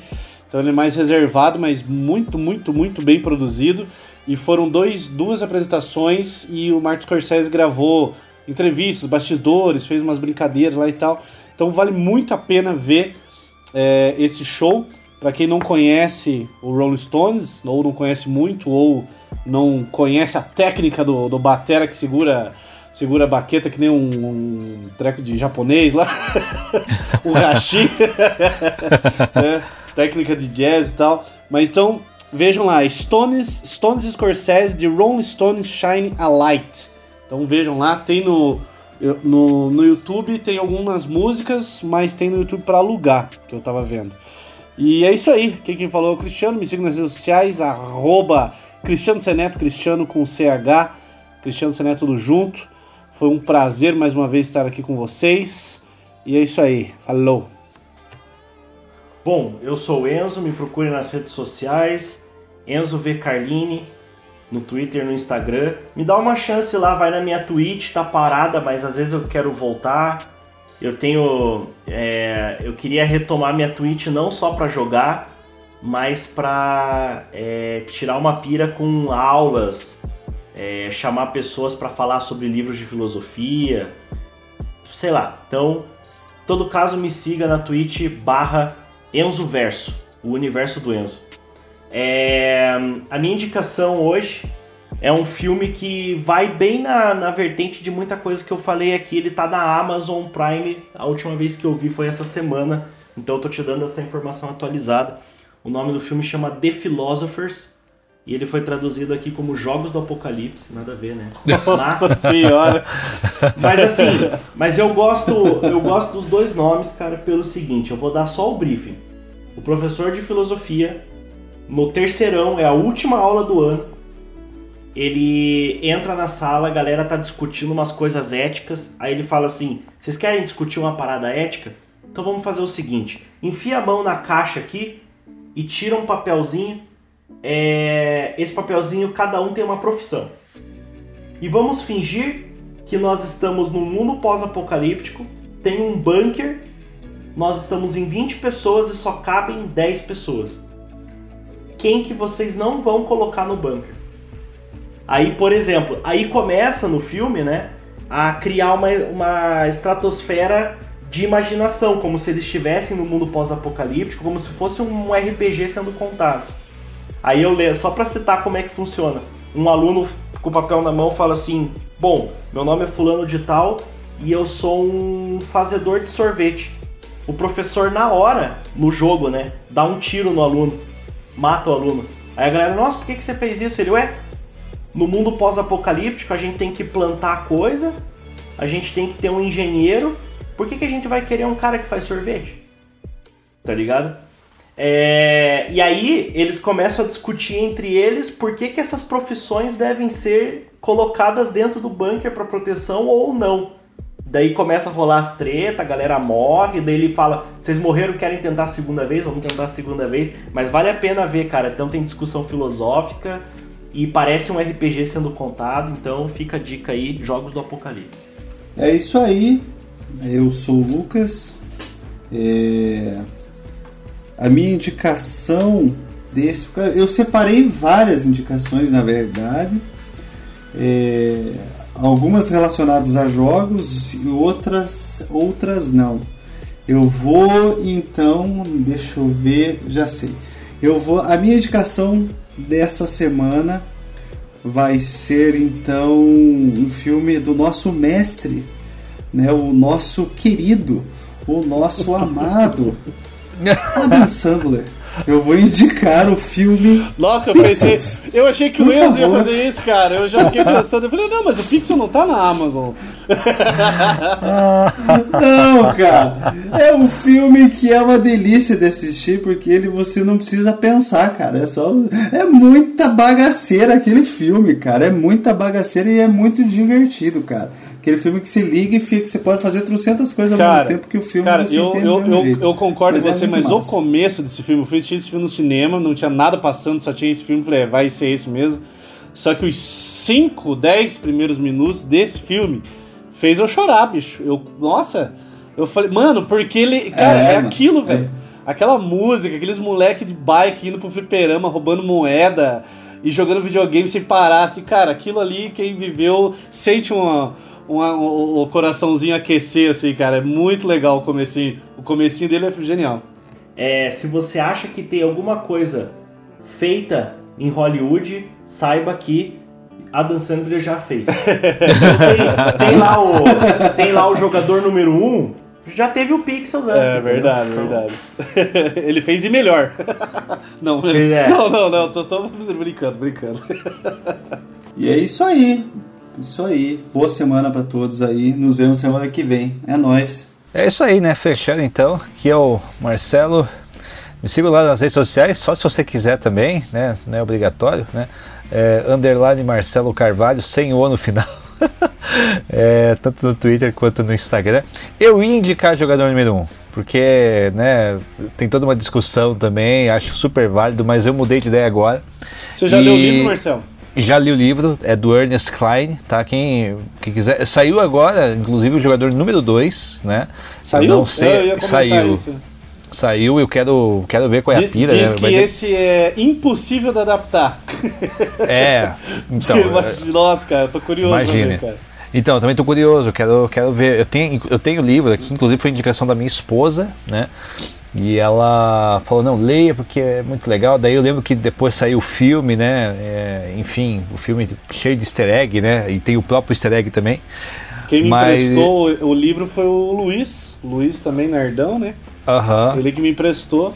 Então ele é mais reservado, mas muito, muito, muito bem produzido. E foram dois, duas apresentações e o Martin Scorsese gravou entrevistas, bastidores, fez umas brincadeiras lá e tal. Então vale muito a pena ver é, esse show. Pra quem não conhece o Rolling Stones, ou não conhece muito, ou não conhece a técnica do, do batera que segura segura a baqueta que nem um, um treco de japonês lá, o hashi, né? técnica de jazz e tal. Mas então, vejam lá, Stones, Stones Scorsese de Rolling Stones Shine a Light. Então vejam lá, tem no, no, no YouTube, tem algumas músicas, mas tem no YouTube para alugar, que eu tava vendo. E é isso aí, quem, quem falou é o Cristiano, me siga nas redes sociais, arroba Cristiano Seneto, Cristiano com CH, Cristiano Seneto tudo junto. Foi um prazer mais uma vez estar aqui com vocês. E é isso aí, falou! Bom, eu sou o Enzo, me procure nas redes sociais, Enzo V Carlini, no Twitter, no Instagram. Me dá uma chance lá, vai na minha Twitch, tá parada, mas às vezes eu quero voltar. Eu tenho. é, eu queria retomar minha Twitch não só pra jogar, mas pra é, tirar uma pira com aulas, é, chamar pessoas pra falar sobre livros de filosofia, sei lá. Então, todo caso, me siga na Twitch barra Enzo Verso, o universo do Enzo. É, a minha indicação hoje é um filme que vai bem na, na vertente de muita coisa que eu falei aqui. Ele tá na Amazon Prime. A última vez que eu vi foi essa semana. Então eu tô te dando essa informação atualizada. O nome do filme chama The Philosophers. E ele foi traduzido aqui como Jogos do Apocalipse. Nada a ver, né? Nossa senhora! Mas assim, mas eu gosto, eu gosto dos dois nomes, cara, pelo seguinte, eu vou dar só o briefing. O professor de filosofia, no terceirão, é a última aula do ano. Ele entra na sala, a galera tá discutindo umas coisas éticas. Aí ele fala assim: "Vocês querem discutir uma parada ética? Então vamos fazer o seguinte: enfia a mão na caixa aqui e tira um papelzinho. É, esse papelzinho cada um tem uma profissão. E vamos fingir que nós estamos num mundo pós-apocalíptico, tem um bunker, nós estamos em 20 pessoas e só cabem 10 pessoas. Quem que vocês não vão colocar no bunker? Aí, por exemplo, aí começa no filme, né, a criar uma, uma estratosfera de imaginação, como se eles estivessem no mundo pós-apocalíptico, como se fosse um RPG sendo contado. Aí eu leio, só para citar como é que funciona. Um aluno com o papel na mão fala assim: Bom, meu nome é Fulano de Tal e eu sou um fazedor de sorvete. O professor, na hora, no jogo, né, dá um tiro no aluno. mata o aluno. Aí a galera, nossa, por que, que você fez isso? Ele, ué, no mundo pós-apocalíptico a gente tem que plantar coisa, a gente tem que ter um engenheiro, por que, que a gente vai querer um cara que faz sorvete? Tá ligado? É, e aí eles começam a discutir entre eles por que, que essas profissões devem ser colocadas dentro do bunker para proteção ou não. Daí começa a rolar as tretas, a galera morre, daí ele fala, vocês morreram, querem tentar a segunda vez? Vamos tentar a segunda vez. Mas vale a pena ver, cara. Então tem discussão filosófica e parece um RPG sendo contado, então fica a dica aí, Jogos do Apocalipse. É isso aí. Eu sou o Lucas. É... A minha indicação desse. Eu separei várias indicações, na verdade. É... Algumas relacionadas a jogos e outras, outras não. Eu vou então, deixa eu ver, já sei. Eu vou. A minha indicação dessa semana vai ser então um filme do nosso mestre, né, o nosso querido, o nosso amado Adam Sandler. Eu vou indicar o filme. Nossa, eu pensei. Eu achei que o Enzo ia fazer isso, cara. Eu já fiquei pensando. Eu falei, não, mas o Pixel não tá na Amazon. não, cara. É um filme que é uma delícia de assistir, porque ele você não precisa pensar, cara. É só. É muita bagaceira aquele filme, cara. É muita bagaceira e é muito divertido, cara. Aquele filme que se liga e fica, você pode fazer trocentas coisas cara, ao mesmo tempo que o filme cara, eu, eu, eu, eu, concordo com é você, mas massa. o começo desse filme, eu fui assistir esse filme no cinema, não tinha nada passando, só tinha esse filme, falei, é, vai ser esse mesmo. Só que os 5, 10 primeiros minutos desse filme fez eu chorar, bicho. Eu, nossa, eu falei, mano, porque ele. Cara, é, é aquilo, velho. É. Aquela música, aqueles moleque de bike indo pro fliperama, roubando moeda e jogando videogame sem parar, assim, cara, aquilo ali, quem viveu, sente uma, uma, o, o coraçãozinho aquecer, assim, cara. É muito legal o comecinho. O comecinho dele é genial. É, se você acha que tem alguma coisa feita em Hollywood, saiba que Adam Sandler já fez. tem, tem, lá o, tem lá o jogador número 1, um, já teve o Pixels antes. É verdade, então... verdade. Ele fez e melhor. não, é. não, não, não, só estamos brincando, brincando. E é isso aí. Isso aí. Boa semana para todos aí. Nos vemos semana que vem. É nós. É isso aí, né? Fechando então. Aqui é o Marcelo. Me siga lá nas redes sociais, só se você quiser também, né? Não é obrigatório, né? É, underline Marcelo Carvalho, sem o no final. é, tanto no Twitter quanto no Instagram. Eu ia indicar jogador número 1, um, porque né, tem toda uma discussão também, acho super válido, mas eu mudei de ideia agora. Você já e... leu o livro, Marcelo? Já li o livro, é do Ernest Klein, tá? Quem, quem quiser. Saiu agora, inclusive, o jogador número 2, né? Saiu? Não sei. Eu saiu. Isso. Saiu, eu quero, quero ver qual é a pira. Diz né? que esse é impossível de adaptar. É, então. Nossa, cara, eu tô curioso imagine. Cara. Então, também tô curioso, quero, quero ver. Eu tenho, eu tenho o livro aqui, inclusive foi indicação da minha esposa, né? E ela falou, não, leia porque é muito legal. Daí eu lembro que depois saiu o filme, né? É, enfim, o filme cheio de easter egg, né? E tem o próprio easter egg também. Quem me Mas... emprestou o livro foi o Luiz. Luiz também, nerdão, né? Uhum. Ele que me emprestou.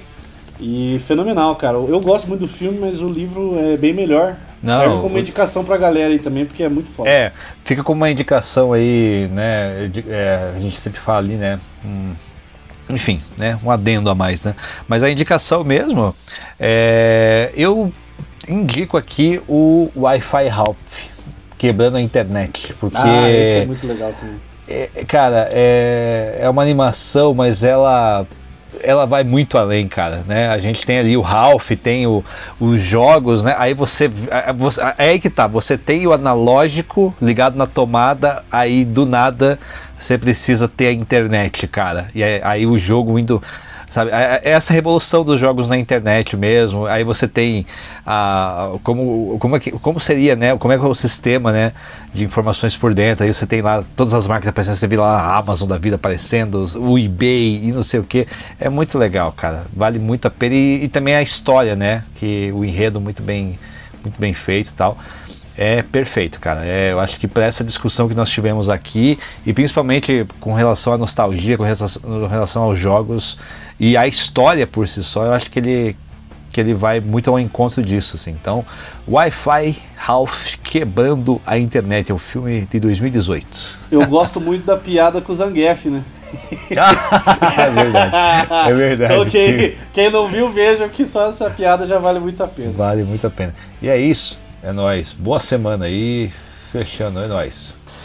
E fenomenal, cara. Eu gosto muito do filme, mas o livro é bem melhor. Não, Serve como indicação pra galera aí também, porque é muito foda. É, fica como uma indicação aí, né? É, a gente sempre fala ali, né? Hum, enfim, né? Um adendo a mais, né? Mas a indicação mesmo, é, eu indico aqui o Wi-Fi Help, quebrando a internet, porque... Ah, esse é muito legal também. É, cara, é, é uma animação, mas ela ela vai muito além, cara, né? A gente tem ali o Ralph, tem o, os jogos, né? Aí você, você, é aí que tá, você tem o analógico ligado na tomada, aí do nada você precisa ter a internet, cara. E aí, aí o jogo indo sabe? É, é essa revolução dos jogos na internet mesmo. Aí você tem a como como, é que, como seria, né? Como é que é o sistema, né? De informações por dentro. Aí você tem lá todas as marcas aparecendo, você vê lá a Amazon da vida aparecendo, o eBay e não sei o que. É muito legal, cara. Vale muito a pena e, e também a história, né? Que o enredo muito bem muito bem feito e tal. É perfeito, cara. É, eu acho que para essa discussão que nós tivemos aqui, e principalmente com relação à nostalgia, com relação, com relação aos jogos, e a história por si só, eu acho que ele que ele vai muito ao encontro disso, assim. Então, Wi-Fi Ralph quebrando a internet, é um filme de 2018. Eu gosto muito da piada com o Zangief, né? é verdade. É verdade. Então quem, quem não viu, veja que só essa piada já vale muito a pena. Vale muito a pena. E é isso. É nóis. Boa semana aí. Fechando, é nóis.